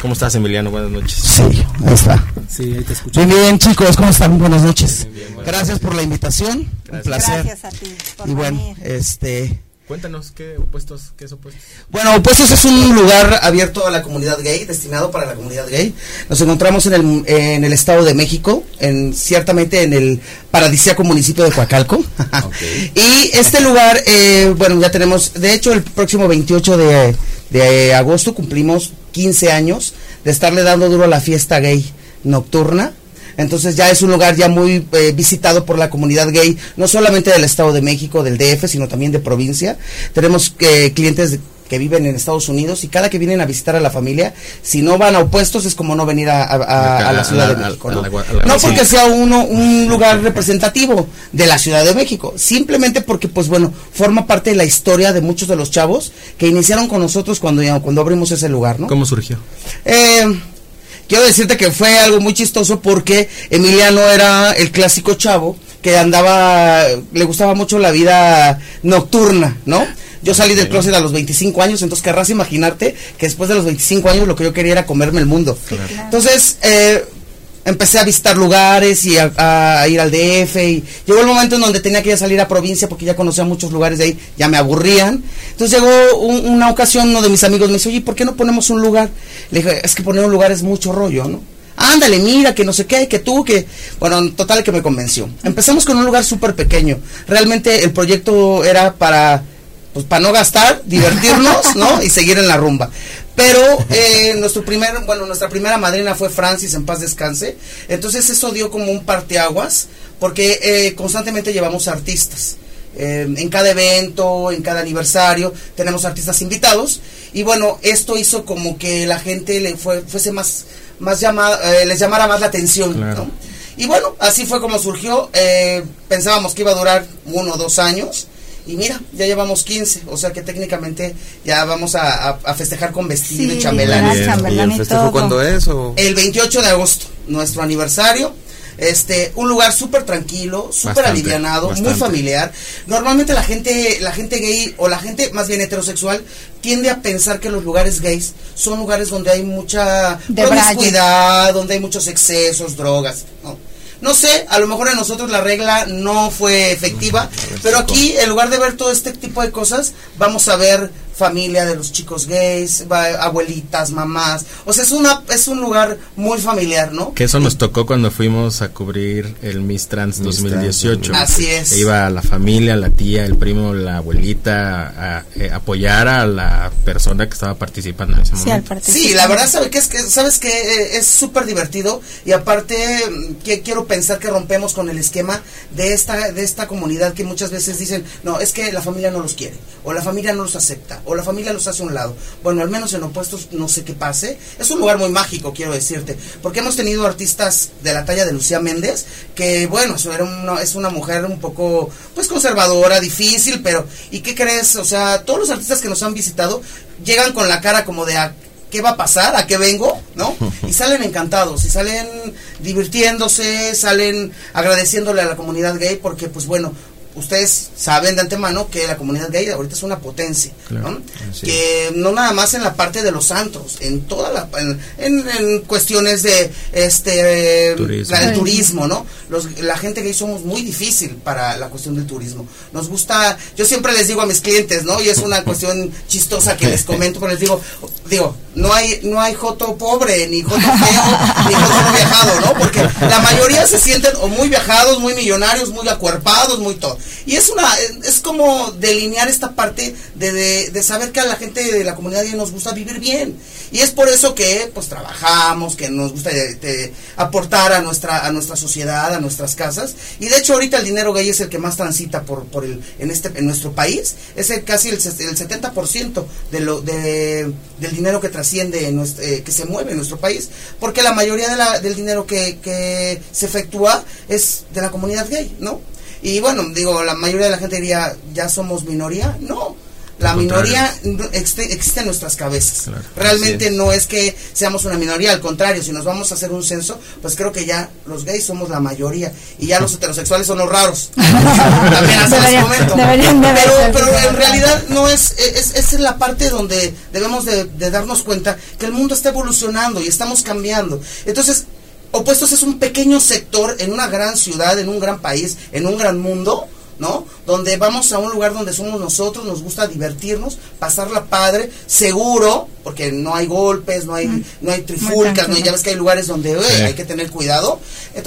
¿Cómo estás, Emiliano? Buenas noches. Sí, ahí está. Sí, ahí te escucho. Muy bien, chicos, ¿cómo están? Buenas noches. Gracias por la invitación. Un placer. Gracias a ti por Y bueno, venir. este, Cuéntanos qué opuestos, qué es opuestos. Bueno, Opuestos es un lugar abierto a la comunidad gay, destinado para la comunidad gay. Nos encontramos en el, en el Estado de México, en ciertamente en el paradisíaco municipio de Coacalco. *laughs* y este lugar, eh, bueno, ya tenemos, de hecho, el próximo 28 de, de agosto cumplimos 15 años de estarle dando duro a la fiesta gay nocturna entonces ya es un lugar ya muy eh, visitado por la comunidad gay, no solamente del Estado de México, del DF, sino también de provincia. Tenemos eh, clientes que viven en Estados Unidos y cada que vienen a visitar a la familia, si no van a opuestos es como no venir a, la Ciudad de México. ¿no? no porque sea uno un lugar representativo de la Ciudad de México, simplemente porque pues bueno, forma parte de la historia de muchos de los chavos que iniciaron con nosotros cuando, cuando abrimos ese lugar. ¿no? ¿Cómo surgió? Eh, quiero decirte que fue algo muy chistoso porque Emiliano era el clásico chavo que andaba, le gustaba mucho la vida nocturna, ¿no? Yo salí del closet a los 25 años, entonces querrás imaginarte que después de los 25 años lo que yo quería era comerme el mundo. Entonces, eh, empecé a visitar lugares y a, ir al DF y llegó el momento en donde tenía que ya salir a provincia porque ya conocía muchos lugares de ahí, ya me aburrían. Entonces llegó una ocasión, uno de mis amigos me dice, oye, ¿por qué no ponemos un lugar? Le dije, es que poner un lugar es mucho rollo, ¿no? Ándale, mira, que no sé qué, que tú, que... Bueno, total que me convenció. Empezamos con un lugar súper pequeño. Realmente el proyecto era para pues para no gastar, divertirnos, ¿no? Y seguir en la rumba. Pero eh, nuestro primer, bueno, nuestra primera madrina fue Francis, en paz descanse. Entonces eso dio como un parteaguas, porque eh, constantemente llevamos artistas. Eh, en cada evento, en cada aniversario, tenemos artistas invitados. Y bueno, esto hizo como que la gente le fue, fuese más, más llamada, les llamara más la atención, ¿no? Y bueno, así fue como surgió. pensábamos que iba a durar uno o dos años. Y mira, ya llevamos 15, o sea que técnicamente ya vamos a, festejar con vestido y chambelán. ¿Y el festejo cuándo es? El 28 de agosto, nuestro aniversario. Este, un lugar súper tranquilo, súper alivianado, muy familiar. Normalmente la gente, la gente gay o la gente más bien heterosexual tiende a pensar que los lugares gays son lugares donde hay mucha promiscuidad, donde hay muchos excesos, drogas, ¿no? No sé, a lo mejor en nosotros la regla no fue efectiva, pero aquí en lugar de ver todo este tipo de cosas, vamos a ver familia de los chicos gays, abuelitas, mamás. O sea, es una es un lugar muy familiar, ¿no? Que eso nos tocó cuando fuimos a cubrir el Miss Trans 2018. Así es. E iba la familia, la tía, el primo, la abuelita a, eh, apoyar a la persona que estaba participando en ese momento. Sí, la verdad sabe que es que sabes que eh, es súper divertido y aparte mm, que quiero pensar que rompemos con el esquema de esta de esta comunidad que muchas veces dicen, "No, es que la familia no los quiere o la familia no los acepta." O la familia los hace a un lado. Bueno, al menos en opuestos no sé qué pase. Es un lugar muy mágico, quiero decirte, porque hemos tenido artistas de la talla de Lucía Méndez, que bueno, era es una mujer un poco, pues conservadora, difícil, pero ¿y qué crees? O sea, todos los artistas que nos han visitado llegan con la cara como de... A, ¿Qué va a pasar? ¿A qué vengo? ¿No? *laughs* Y salen encantados, y salen divirtiéndose, salen agradeciéndole a la comunidad gay porque, pues bueno, ustedes saben de antemano que la comunidad gay ahorita es una potencia, ¿no? que no nada más en la parte de los santos, en toda la en, cuestiones de este turismo. La, turismo, ¿no? Los, la gente gay somos muy difícil para la cuestión del turismo. Nos gusta, yo siempre les digo a mis clientes, ¿no? Y es una *laughs* cuestión chistosa que les comento, pero les digo, digo, no hay no hay joto pobre ni joto feo ni joto no viajado, ¿no? Porque la mayoría se sienten o muy viajados, muy millonarios, muy acuerpados, muy todo. Y es una es como delinear esta parte de, de, saber que a la gente de la comunidad nos gusta vivir bien. Y es por eso que pues trabajamos, que nos gusta aportar a nuestra a nuestra sociedad, a nuestras casas. Y de hecho ahorita el dinero gay es el que más transita por, por el en este en nuestro país, es el, casi el, el 70% de lo de, del dinero que trasciende en nuestro, eh, que se mueve en nuestro país, porque la mayoría de la, del dinero que, que se efectúa es de la comunidad gay, ¿no? Y bueno, digo, la mayoría de la gente diría, ¿ya somos minoría? No, la minoría existe en nuestras cabezas. Realmente no es que seamos una minoría, al contrario, si nos vamos a hacer un censo, pues creo que ya los gays somos la mayoría y ya los *laughs* heterosexuales son los raros. *laughs* También hasta momento. pero, pero en realidad no es, es, es la parte donde debemos de, de darnos cuenta que el mundo está evolucionando y estamos cambiando. Entonces, Opuestos es un pequeño sector en una gran ciudad, en un gran país, en un gran mundo, ¿no? Donde vamos a un lugar donde somos nosotros, nos gusta divertirnos, pasarla padre, seguro, porque no hay golpes, no hay, mm. no hay trifulcas, no ya ves que hay lugares donde hay que tener cuidado.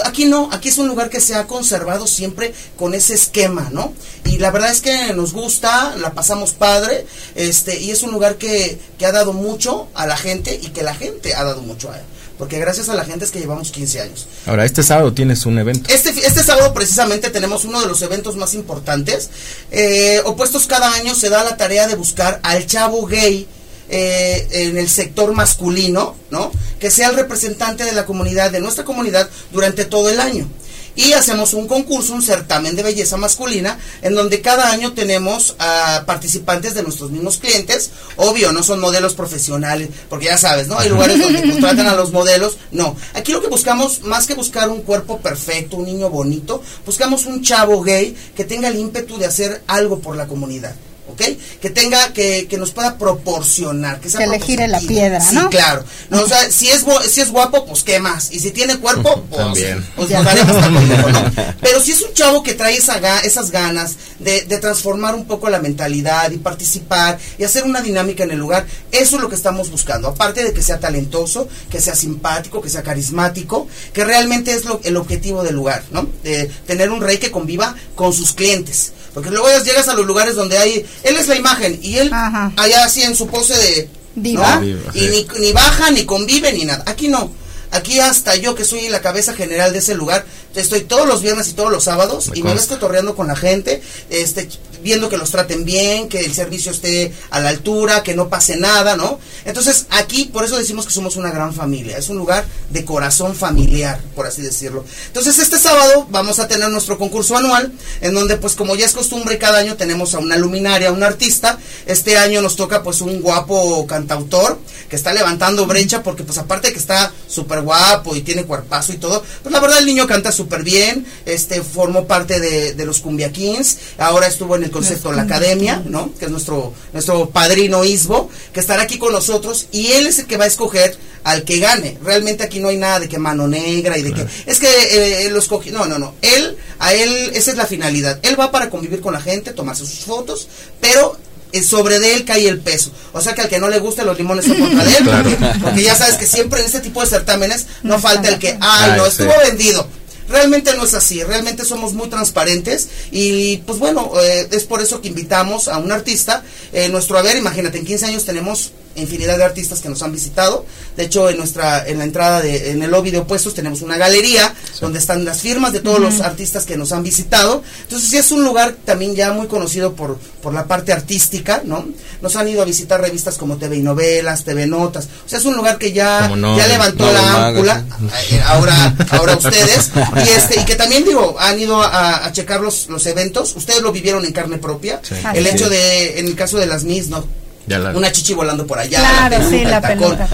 Aquí no, aquí es un lugar que se ha conservado siempre con ese esquema, ¿no? Y la verdad es que nos gusta, la pasamos padre, este, y es un lugar que, que ha dado mucho a la gente y que la gente ha dado mucho a él porque gracias a la gente es que llevamos 15 años. Ahora, este sábado tienes un evento. Este, este sábado precisamente tenemos uno de los eventos más importantes. Eh, opuestos cada año se da la tarea de buscar al chavo gay eh, en el sector masculino, ¿no? Que sea el representante de la comunidad, de nuestra comunidad, durante todo el año y hacemos un concurso, un certamen de belleza masculina, en donde cada año tenemos a participantes de nuestros mismos clientes. Obvio, no son modelos profesionales, porque ya sabes, ¿no? Hay lugares donde contratan a los modelos. No, aquí lo que buscamos, más que buscar un cuerpo perfecto, un niño bonito, buscamos un chavo gay que tenga el ímpetu de hacer algo por la comunidad. ¿Ok? Que tenga, que, que nos pueda proporcionar, que sea Que le gire la piedra, sí, claro. No, o sea, si es, si es guapo, pues qué más. Y si tiene cuerpo, *laughs* pues, También. pues nos daremos también, ¿no? Pero si es un chavo que trae esa esas ganas de, de transformar un poco la mentalidad y participar y hacer una dinámica en el lugar, eso es lo que estamos buscando. Aparte de que sea talentoso, que sea simpático, que sea carismático, que realmente es lo, el objetivo del lugar, ¿no? De tener un rey que conviva con sus clientes. Porque luego llegas a los lugares donde hay, él es la imagen y él allá así en su pose de diva, y ni, ni baja, ni convive, ni nada. Aquí no. Aquí hasta yo que soy la cabeza general de ese lugar, estoy todos los viernes y todos los sábados y me ves cotorreando con la gente, este, viendo que los traten bien, que el servicio esté a la altura, que no pase nada, ¿no? Entonces aquí, por eso decimos que somos una gran familia, es un lugar de corazón familiar, por así decirlo. Entonces este sábado vamos a tener nuestro concurso anual, en donde pues como ya es costumbre, cada año tenemos a una luminaria, a un artista, este año nos toca pues un guapo cantautor que está levantando brecha porque pues aparte de que está súper guapo y tiene cuerpazo y todo, pues la verdad el niño canta súper bien, este formó parte de, los Cumbia Kings, ahora estuvo en el concepto La Academia, ¿no? Que es nuestro, nuestro padrino Isbo, que estará aquí con nosotros y él es el que va a escoger al que gane. Realmente aquí no hay nada de que mano negra y de que... Es que eh, él lo escogió. No, no, no. Él, a él, esa es la finalidad. Él va para convivir con la gente, tomarse sus fotos, pero eh, sobre de él cae el peso. O sea que al que no le guste los limones son contra de él, *laughs* porque, ya sabes que siempre en este tipo de certámenes no, falta el que, ay, no, estuvo vendido. Realmente no es así, realmente somos muy transparentes y pues bueno, eh, es por eso que invitamos a un artista. Eh, nuestro haber, imagínate, en 15 años tenemos infinidad de artistas que nos han visitado. De hecho, en nuestra en la entrada de en el lobby de opuestos tenemos una galería donde están las firmas de todos los artistas que nos han visitado. Entonces, sí es un lugar también ya muy conocido por por la parte artística, ¿no? Nos han ido a visitar revistas como TV y Novelas, TV Notas. O sea, es un lugar que ya ya levantó la ámpula. Eh, ahora ahora *laughs* ustedes y este y que también digo, han ido a, checar los, los eventos. Ustedes lo vivieron en carne propia. El hecho de en el caso de las MIS, ¿no? Una chichi volando por allá. Claro, sí, la.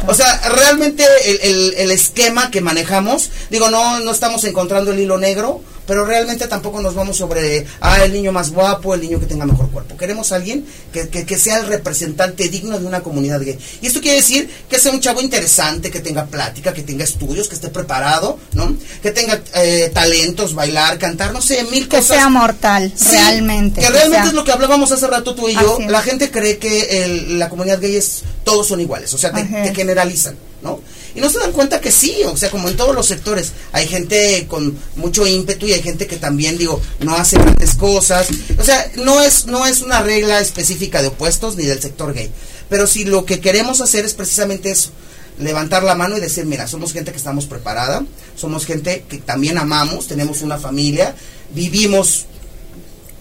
O sea, realmente el, el, el, esquema que manejamos, digo, no, no estamos encontrando el hilo negro, pero realmente tampoco nos vamos sobre, ah, el niño más guapo, el niño que tenga mejor cuerpo. Queremos a alguien que, que, sea el representante digno de una comunidad gay. Y esto quiere decir que sea un chavo interesante, que tenga plática, que tenga estudios, que esté preparado, ¿no? Que tenga eh, talentos, bailar, cantar, no sé, mil cosas. Que sea mortal, realmente. Que, realmente es lo que hablábamos hace rato tú y yo. La gente cree que la comunidad gay es, todos son iguales, o sea, te, te generalizan, ¿no? Y no se dan cuenta que sí, o sea, como en todos los sectores, hay gente con mucho ímpetu y hay gente que también, digo, no hace grandes cosas. O sea, no es, no es una regla específica de opuestos ni del sector gay. Pero si lo que queremos hacer es precisamente eso, levantar la mano y decir, mira, somos gente que estamos preparada, somos gente que también amamos, tenemos una familia, vivimos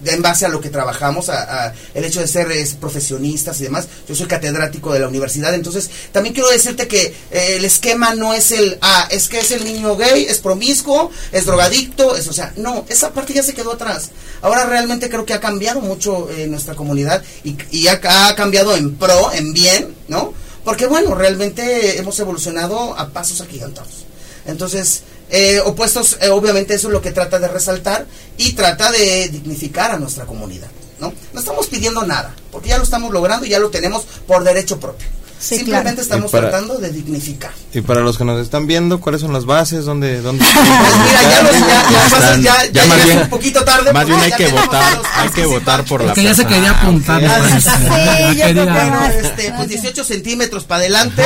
en base a lo que trabajamos, a, el hecho de ser profesionistas y demás. Yo soy catedrático de la universidad, entonces también quiero decirte que eh, el esquema no es el, ah, es que es el niño gay, es promiscuo, es drogadicto, es, o sea, no, esa parte ya se quedó atrás. Ahora realmente creo que ha cambiado mucho eh, nuestra comunidad y, y ha, ha cambiado en pro, en bien, ¿no? Porque bueno, realmente hemos evolucionado a pasos agigantados. Entonces, eh, opuestos, eh, obviamente eso es lo que trata de resaltar y trata de dignificar a nuestra comunidad. ¿no? no estamos pidiendo nada, porque ya lo estamos logrando y ya lo tenemos por derecho propio. Simplemente estamos tratando de dignificar. Y para los que nos están viendo, ¿cuáles son las bases? ¿Dónde? dónde *laughs* pues mira, ya, los, ya, ya, ya, más bien, un poquito tarde. Más bien hay que votar, hay que votar por la Que ya se quería apuntar. Sí, yo creo este, pues 18 centímetros para adelante.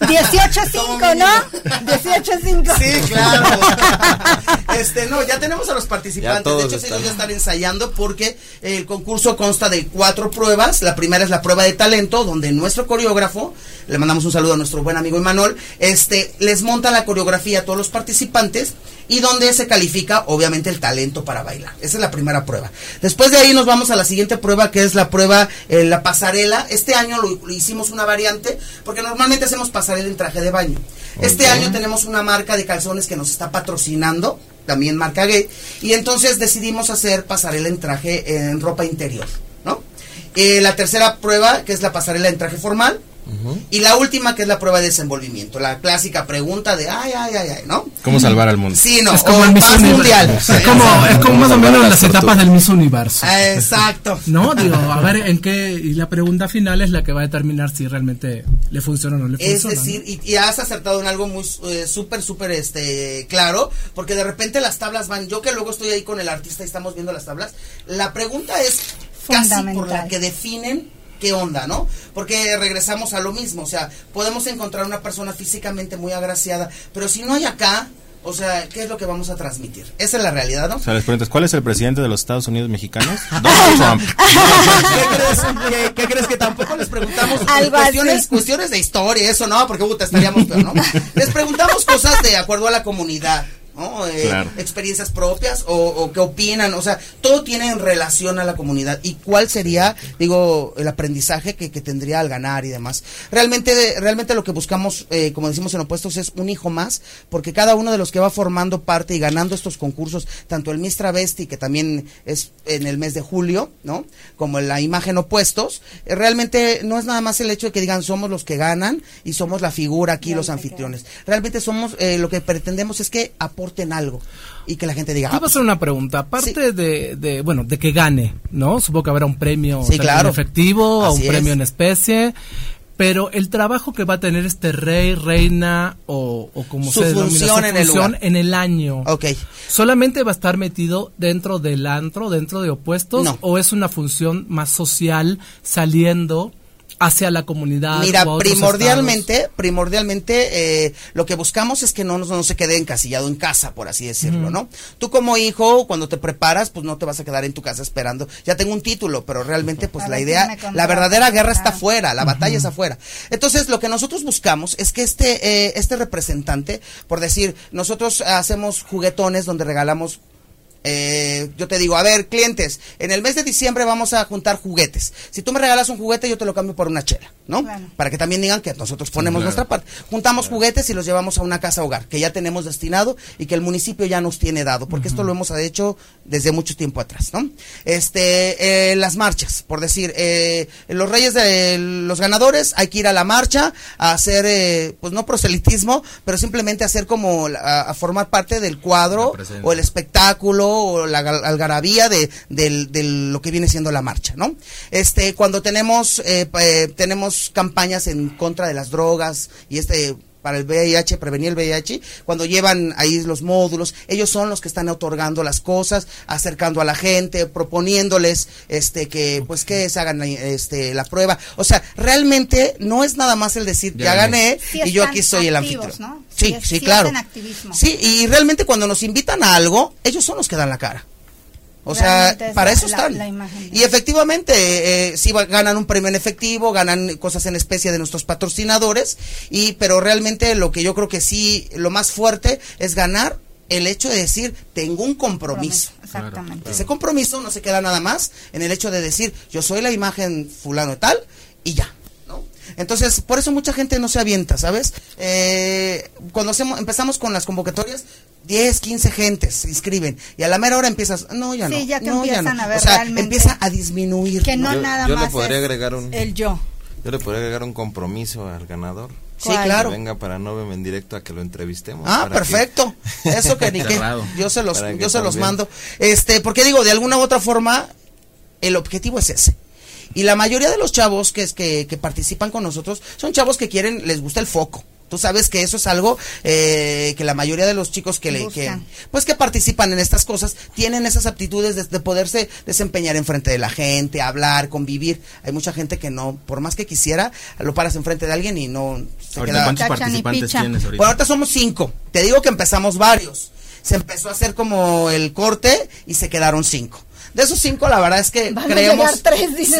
18.5, ¿no? 18.5. Sí, claro. Este, no, ya tenemos a los participantes. De hecho, sí, ya están ensayando porque el concurso consta de cuatro pruebas. La primera es la prueba de talento, donde nuestro coreógrafo, le mandamos un saludo a nuestro buen amigo Imanol, este, les monta la coreografía a todos los participantes y donde se califica obviamente el talento para bailar. Esa es la primera prueba. Después de ahí nos vamos a la siguiente prueba que es la prueba, eh, la pasarela. Este año lo, hicimos una variante porque normalmente hacemos pasarela en traje de baño. Este año tenemos una marca de calzones que nos está patrocinando, también marca gay, y entonces decidimos hacer pasarela en traje en ropa interior. Eh, la tercera prueba, que es la pasarela en traje formal, y la última, que es la prueba de desenvolvimiento, la clásica pregunta de, ay, ay, ay, ay, ¿no? ¿Cómo salvar al mundo? Sí, no, es como el Miss Mundial. Es como, es como más o menos las etapas del Miss Universo. Exacto. *laughs* No, digo, a ver en qué, y la pregunta final es la que va a determinar si realmente le funciona o no le funciona. Es decir, y, has acertado en algo muy eh, súper, súper este, claro, porque de repente las tablas van, yo que luego estoy ahí con el artista y estamos viendo las tablas, la pregunta es casi por la que definen qué onda, ¿no? Porque regresamos a lo mismo, o sea, podemos encontrar una persona físicamente muy agraciada, pero si no hay acá, o sea, ¿qué es lo que vamos a transmitir? Esa es la realidad, ¿no? O sea, les preguntas, ¿cuál es el presidente de los Estados Unidos mexicanos? *laughs* Donald *laughs* ¿Qué, ¿Qué, crees? que tampoco les preguntamos cuestiones, cuestiones de historia, eso no, porque puta, estaríamos peor, ¿no? *laughs* Les preguntamos cosas de acuerdo a la comunidad. Eh, experiencias propias o, qué opinan, o sea, todo tiene en relación a la comunidad y cuál sería, digo, el aprendizaje que, tendría al ganar y demás. Realmente, realmente lo que buscamos, eh, como decimos en opuestos, es un hijo más, porque cada uno de los que va formando parte y ganando estos concursos, tanto el Miss Travesti, que también es en el mes de julio, ¿no? Como la imagen opuestos, eh, realmente no es nada más el hecho de que digan somos los que ganan y somos la figura aquí, los anfitriones. Realmente somos, lo que pretendemos es que aporten en algo y que la gente diga. Te a hacer una pregunta. Aparte de, bueno, de que gane, ¿no? Supongo que habrá un premio en efectivo o un premio en especie. Pero el trabajo que va a tener este rey, reina o, como se función, en, el en el año. Ok. ¿Solamente va a estar metido dentro del antro, dentro de opuestos? ¿O es una función más social saliendo hacia la comunidad. Mira, primordialmente, primordialmente eh, lo que buscamos es que no, no se quede encasillado en casa, por así decirlo, ¿no? Tú como hijo, cuando te preparas, pues no te vas a quedar en tu casa esperando. Ya tengo un título, pero realmente, pues la idea, la verdadera guerra está afuera, la batalla es afuera. Entonces, lo que nosotros buscamos es que este, eh, este representante, por decir, nosotros hacemos juguetones donde regalamos eh, yo te digo, a ver, clientes, en el mes de diciembre vamos a juntar juguetes. Si tú me regalas un juguete, yo te lo cambio por una chela, ¿no? Para que también digan que nosotros ponemos nuestra parte. Juntamos juguetes y los llevamos a una casa hogar, que ya tenemos destinado y que el municipio ya nos tiene dado, porque esto lo hemos hecho desde mucho tiempo atrás, ¿no? Este, eh, las marchas, por decir, eh, los reyes de los ganadores, hay que ir a la marcha a hacer, eh, pues no proselitismo, pero simplemente hacer como, a formar parte del cuadro o el espectáculo o la algarabía de, lo que viene siendo la marcha, ¿no? Este, cuando tenemos, eh, eh, tenemos campañas en contra de las drogas y este para el VIH, prevenir el VIH, cuando llevan ahí los módulos, ellos son los que están otorgando las cosas, acercando a la gente, proponiéndoles este que pues que se hagan este la prueba. O sea, realmente no es nada más el decir ya, gané y yo aquí soy el anfitrión. Sí, sí, claro. Sí, y realmente cuando nos invitan a algo, ellos son los que dan la cara. O sea, para eso están. y efectivamente, eh, sí ganan un premio en efectivo, ganan cosas en especie de nuestros patrocinadores, y pero realmente lo que yo creo que sí, lo más fuerte es ganar el hecho de decir, tengo un compromiso. Exactamente. Ese compromiso no se queda nada más en el hecho de decir, yo soy la imagen fulano y tal, y ya. Entonces, por eso mucha gente no se avienta, ¿sabes? Eh, cuando hacemos, empezamos con las convocatorias, 10, 15 gentes se inscriben y a la mera hora empiezas, no, ya no. Sí, ya te no, empiezan a ver o sea, empieza a disminuir. Que no nada yo más le podría agregar un, el yo. Yo le podría agregar un compromiso al ganador. Sí, claro. Que venga para no en directo a que lo entrevistemos. Ah, perfecto. *laughs* Eso que ni que yo se los yo se los mando. Este, porque digo, de alguna u otra forma el objetivo es ese Y la mayoría de los chavos que, es que, que participan con nosotros son chavos que quieren, les gusta el foco. Tú sabes que eso es algo eh, que la mayoría de los chicos que, le, que pues que participan en estas cosas tienen esas aptitudes de, poderse desempeñar enfrente de la gente, hablar, convivir. Hay mucha gente que no, por más que quisiera, lo paras enfrente de alguien y no se queda. ¿Cuántos participantes tienes ahorita? Bueno, ahorita somos cinco. Te digo que empezamos varios. Se empezó a hacer como el corte y se quedaron cinco. De esos cinco, la verdad es que creemos.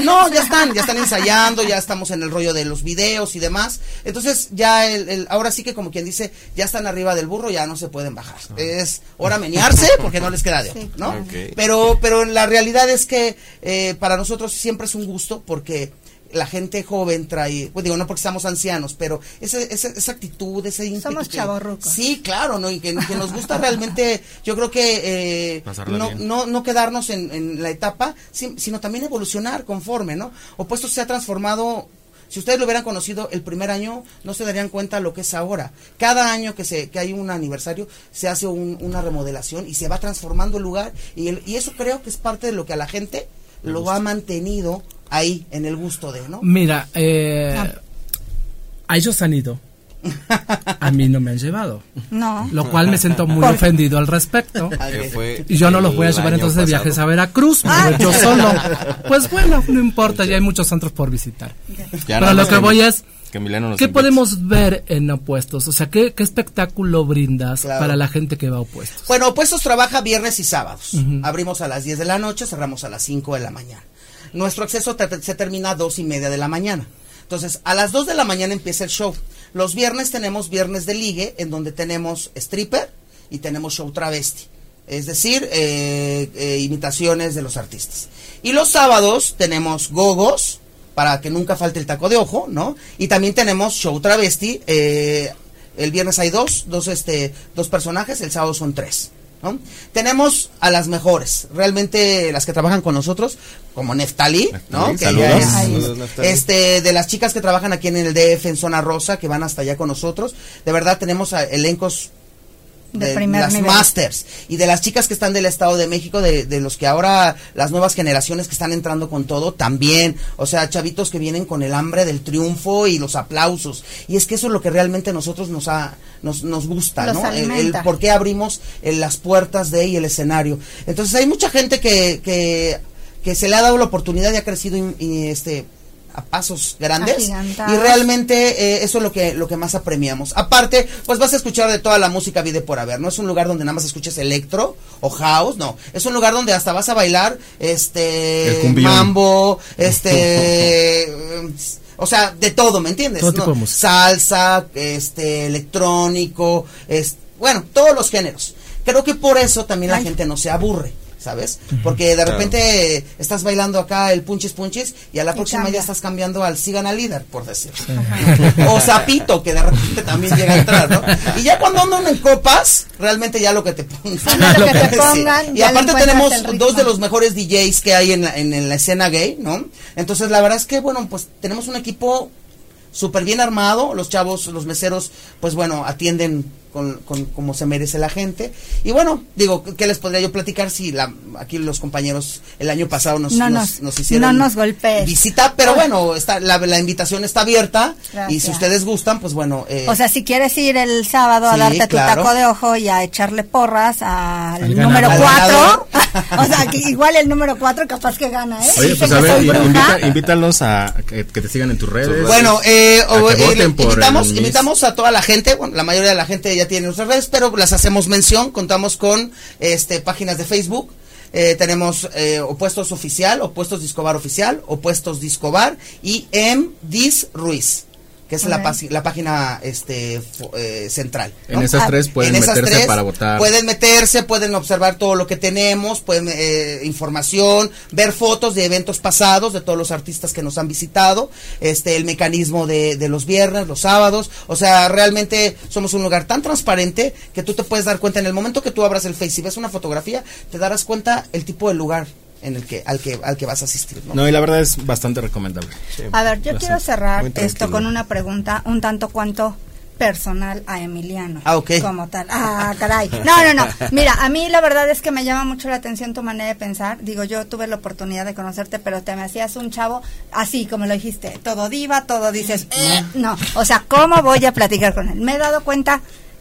No, ya están, ya están ensayando, ya estamos en el rollo de los videos y demás. Entonces, ya el, ahora sí que como quien dice, ya están arriba del burro, ya no se pueden bajar. Ah. Es hora menearse porque no les queda de otro, ¿no? Pero, pero la realidad es que eh, para nosotros siempre es un gusto porque la gente joven trae, pues digo, no porque seamos ancianos, pero esa, esa, esa actitud, ese ímpetu. Somos chavorrucos. Sí, claro, ¿no? Y que, nos gusta realmente, yo creo que eh, no, no, no, quedarnos en, en la etapa, sino también evolucionar conforme, ¿no? Opuesto se ha transformado si ustedes lo hubieran conocido el primer año, no se darían cuenta lo que es ahora. Cada año que, se, que hay un aniversario, se hace una remodelación y se va transformando el lugar. Y, y eso creo que es parte de lo que a la gente lo ha mantenido ahí, en el gusto de, ¿no? Mira, eh, ah. a ellos han ido. A mí no me han llevado. No. Lo cual me siento muy ofendido al respecto. *laughs* Y yo no los voy a llevar entonces de viajes a Veracruz, ah. yo solo. *laughs* Pues bueno, no importa, ya hay muchos centros por visitar. Pero lo que voy es, ¿qué podemos ver en Opuestos? O sea, ¿qué, espectáculo brindas para la gente que va a Opuestos? Bueno, Opuestos trabaja viernes y sábados. Abrimos a las 10 de la noche, cerramos a las 5 de la mañana. Nuestro acceso se termina a dos y media de la mañana. Entonces, a las 2 de la mañana empieza el show. Los viernes tenemos viernes de ligue, en donde tenemos stripper y tenemos show travesti. Es decir, eh, eh, imitaciones de los artistas. Y los sábados tenemos gogos, para que nunca falte el taco de ojo, ¿no? Y también tenemos show travesti. Eh, el viernes hay dos, dos, este, dos personajes, el sábado son tres. Tenemos a las mejores, realmente las que trabajan con nosotros, como Neftali, ¿no? este, de las chicas que trabajan aquí en el DF en Zona Rosa, que van hasta allá con nosotros, de verdad tenemos elencos de, las masters y de las chicas que están del Estado de México, de, de, los que ahora las nuevas generaciones que están entrando con todo, también, o sea, chavitos que vienen con el hambre del triunfo y los aplausos. Y es que eso es lo que realmente nosotros nos ha, nos, nos gusta, ¿no? El, por qué abrimos las puertas de y el escenario. Entonces hay mucha gente que, que, que se le ha dado la oportunidad y ha crecido y este a pasos grandes. Y realmente eh, eso es lo que lo que más apremiamos. Aparte pues vas a escuchar de toda la música vida por haber no es un lugar donde nada más escuches electro o house no. Es un lugar donde hasta vas a bailar este mambo este *laughs* o sea de todo me entiendes salsa este electrónico es bueno todos los géneros. Creo que por eso también la gente no se aburre ¿sabes? Porque de repente estás bailando acá el punchis punchis y a la próxima ya estás cambiando al sigan al líder, por decir. o sapito, que de repente también llega a entrar, ¿no? Y ya cuando andan en copas, realmente ya lo que te pongan. *laughs* Y aparte tenemos dos de los mejores DJs que hay en la, en la escena gay, ¿no? Entonces la verdad es que, bueno, pues tenemos un equipo súper bien armado, los chavos, los meseros, pues bueno, atienden con, con, como se merece la gente. Y bueno, digo, ¿qué les podría yo platicar si la, aquí los compañeros el año pasado nos, nos, hicieron no nos visita? Pero bueno, está, la, la invitación está abierta y si ustedes gustan, pues bueno. Eh, o sea, si quieres ir el sábado a darte tu taco de ojo y a echarle porras al número 4, *laughs* o sea, que igual el número 4 capaz que gana, ¿eh? Oye, pues a ver, invita, invítalos a que, te sigan en tus redes. Bueno, eh, eh invitamos, invitamos a toda la gente, bueno, la mayoría de la gente ya tiene nuestras redes, pero las hacemos mención. Contamos con este páginas de Facebook. Eh, tenemos eh, Opuestos Oficial, Opuestos Discobar Oficial, Opuestos Discobar y M. Dis Ruiz que es la, la, página este eh, central. En esas tres pueden meterse para votar. Pueden meterse, pueden observar todo lo que tenemos, pueden eh, información, ver fotos de eventos pasados de todos los artistas que nos han visitado, este el mecanismo de, de los viernes, los sábados, o sea, realmente somos un lugar tan transparente que tú te puedes dar cuenta en el momento que tú abras el Face y ves una fotografía, te darás cuenta el tipo de lugar en el que al que al que vas a asistir no, y la verdad es bastante recomendable a ver yo quiero cerrar esto con una pregunta un tanto cuanto personal a Emiliano. Ah, ok. Como tal. Ah, caray. No, no, no. Mira, a mí la verdad es que me llama mucho la atención tu manera de pensar. Digo, yo tuve la oportunidad de conocerte, pero te me hacías un chavo así, como lo dijiste. Todo diva, todo dices, eh, no. O sea, ¿cómo voy a platicar con él? Me he dado cuenta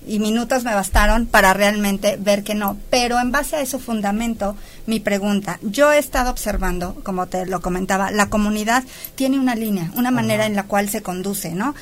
y minutos me bastaron para realmente ver que no. Pero en base a eso fundamento mi pregunta. Yo he estado observando, como te lo comentaba, la comunidad tiene una línea, una manera en la cual se conduce, ¿no?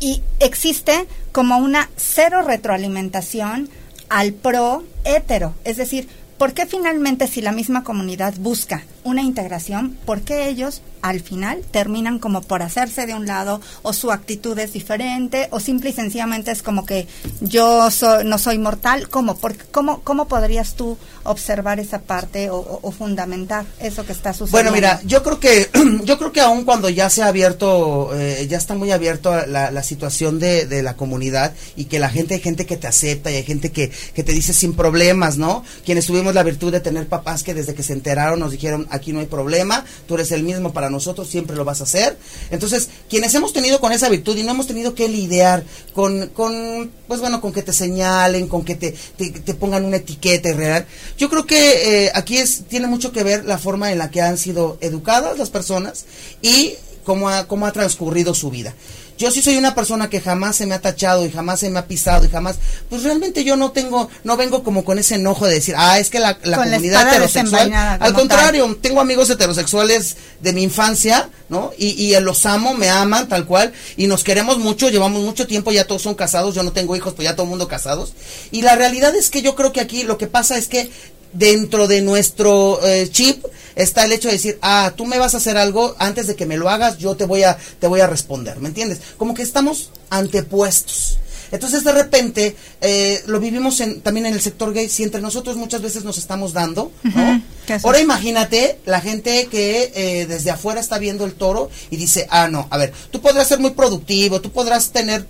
y existe como una cero retroalimentación al pro hetero. Es decir, ¿por qué finalmente si la misma comunidad busca una integración, por qué ellos al final terminan como por hacerse de un lado o su actitud es diferente o simple y sencillamente es como que yo no soy mortal? ¿Cómo? Porque, ¿cómo, ¿Cómo podrías tú observar esa parte o, fundamentar eso que está sucediendo? Bueno, mira, yo creo que *clears throat* yo creo que aún cuando ya se ha abierto, eh, ya está muy abierto la, la situación de, de, la comunidad y que la gente, hay gente que te acepta y hay gente que, que te dice sin problemas, ¿no? Quienes tuvimos la virtud de tener papás que desde que se enteraron nos dijeron, aquí no hay problema, tú eres el mismo para nosotros, siempre lo vas a hacer. Entonces, quienes hemos tenido con esa virtud y no hemos tenido que lidiar con, con pues bueno, con que te señalen, con que te, te, pongan una etiqueta real, yo creo que eh, aquí es, tiene mucho que ver la forma en la que han sido educadas las personas y cómo ha, cómo ha transcurrido su vida. Yo sí soy una persona que jamás se me ha tachado y jamás se me ha pisado y jamás, pues realmente yo no tengo, no vengo como con ese enojo de decir, ah, es que la, comunidad heterosexual, al contrario, tengo amigos heterosexuales de mi infancia, ¿no? Y, y los amo, me aman tal cual y nos queremos mucho, llevamos mucho tiempo, ya todos son casados, yo no tengo hijos, pues ya todo el mundo casados. Y la realidad es que yo creo que aquí lo que pasa es que dentro de nuestro eh, chip está el hecho de decir, ah, tú me vas a hacer algo, antes de que me lo hagas, yo te voy a, te voy a responder, ¿me entiendes? Como que estamos antepuestos. Entonces de repente eh, lo vivimos en, también en el sector gay, si entre nosotros muchas veces nos estamos dando, ¿no? Ahora imagínate la gente que eh, desde afuera está viendo el toro y dice, ah, no, a ver, tú podrás ser muy productivo, tú podrás tener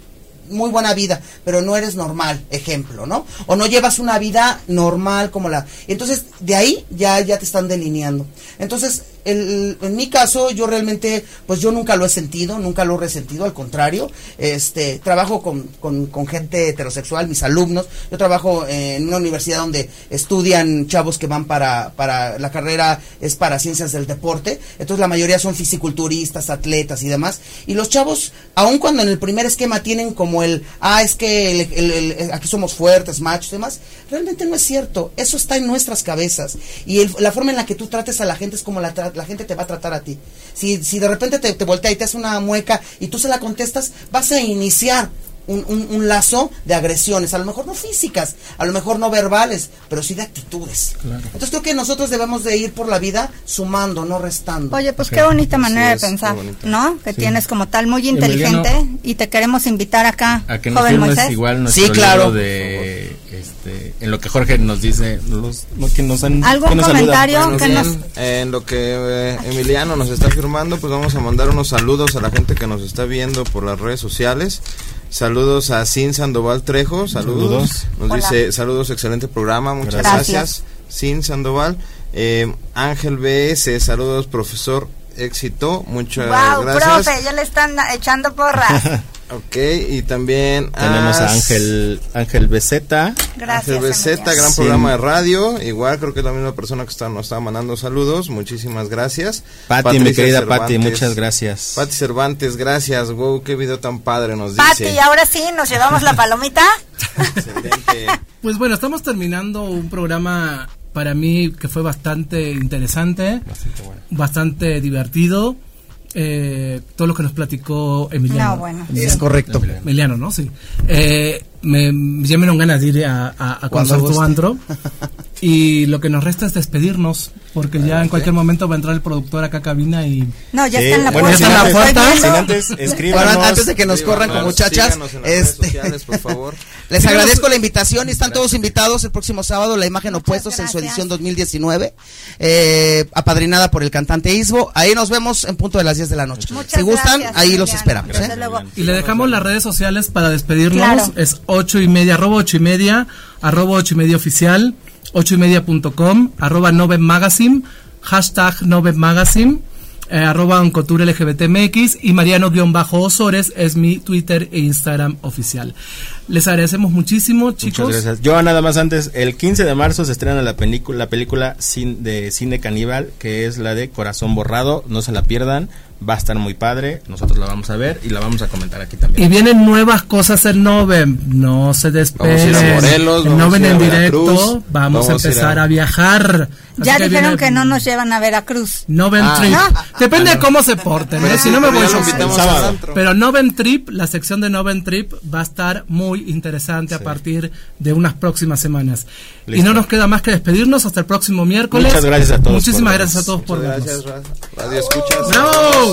muy buena vida, pero no eres normal, ejemplo, ¿no? O no llevas una vida normal como la... Entonces, de ahí ya, ya te están delineando. Entonces, en mi caso, yo realmente, pues yo nunca lo he sentido, nunca lo he resentido, al contrario, este, trabajo con, con, gente heterosexual, mis alumnos, yo trabajo en una universidad donde estudian chavos que van para, para, la carrera es para ciencias del deporte, entonces la mayoría son fisiculturistas, atletas y demás, y los chavos, aun cuando en el primer esquema tienen como el, ah, es que aquí somos fuertes, machos y demás, realmente no es cierto, eso está en nuestras cabezas, y la forma en la que tú trates a la gente es como la la gente te va a tratar a ti. Si, si de repente te, te voltea y te hace una mueca y tú se la contestas, vas a iniciar un, un, lazo de agresiones, a lo mejor no físicas, a lo mejor no verbales, pero sí de actitudes. Entonces creo que nosotros debemos de ir por la vida sumando, no restando. Oye, pues qué bonita manera de pensar, ¿no? Que tienes como tal muy inteligente y te queremos invitar acá, a que joven Moisés. igual sí, claro. de este, en lo que Jorge nos dice, los, que nos han ¿Algún comentario que nos... En lo que eh, Emiliano nos está firmando, pues vamos a mandar unos saludos a la gente que nos está viendo por las redes sociales. Saludos a Sin Sandoval Trejo, saludos. Nos dice, saludos, excelente programa, muchas gracias. Sin Sandoval. Eh, Ángel BS, saludos, profesor éxito, muchas wow, gracias. profe, ya le están echando porras. *laughs* ok, y también tenemos a, Ángel Ángel Beceta. Gracias. Ángel Beceta, gran programa de radio. Igual creo que es la misma persona que está, nos está mandando saludos. Muchísimas gracias. Pati, mi querida Pati, muchas gracias. Pati Cervantes, gracias. Wow, qué video tan padre nos dice. Pati, ahora sí, nos llevamos la palomita. *laughs* Excelente. Pues bueno, estamos terminando un programa para mí que fue bastante interesante, bastante, divertido. Eh, todo lo que nos platicó Emiliano. No, bueno. Es correcto. Emiliano, ¿no? Sí. Eh, me, ya me dieron ganas de ir a, a, a tu antro. *laughs* y lo que nos resta es despedirnos, porque ya en cualquier momento va a entrar el productor acá a cabina y... No, ya está en la bueno, puerta. Ya está en la puerta. antes, antes de que nos corran como muchachas, este, sociales, por favor. *laughs* les agradezco la invitación y están todos invitados el próximo sábado, la imagen opuestos en su edición 2019, eh, apadrinada por el cantante Isbo. Ahí nos vemos en punto de las 10 de la noche. si gustan, ahí los esperamos. ¿eh? Y le dejamos las redes sociales para despedirnos. Es ocho y media, arroba ocho y media, arroba ocho y media oficial, ocho y media punto com, arroba Nove Magazine, hashtag Nove Magazine. eh, arroba Oncotur LGBTMX y Mariano-Osores es mi Twitter e Instagram oficial. Les agradecemos muchísimo, chicos. Muchas gracias. Yo nada más antes, el 15 de marzo se estrena la película, la película de cine caníbal, que es la de Corazón Borrado, no se la pierdan va a estar muy padre, nosotros la vamos a ver y la vamos a comentar aquí también. Y vienen nuevas cosas en Noven, no se despeguen. Vamos a ir a Morelos, en a a en directo, vamos, a a empezar a- a, viajar. Así Ya que dijeron viene que no nos llevan a Veracruz. Noven Ah. Trip. Ah. Depende de cómo se porten, ¿eh? Pero si no me voy antro. Pero Noven Trip, la sección de Noven Trip va a estar muy interesante a partir de unas próximas semanas. Y no nos queda más que despedirnos hasta el próximo miércoles. Muchas gracias a todos Muchísimas gracias a todos por vernos. gracias, Ra- Radio Escuchas. ¡Bravo!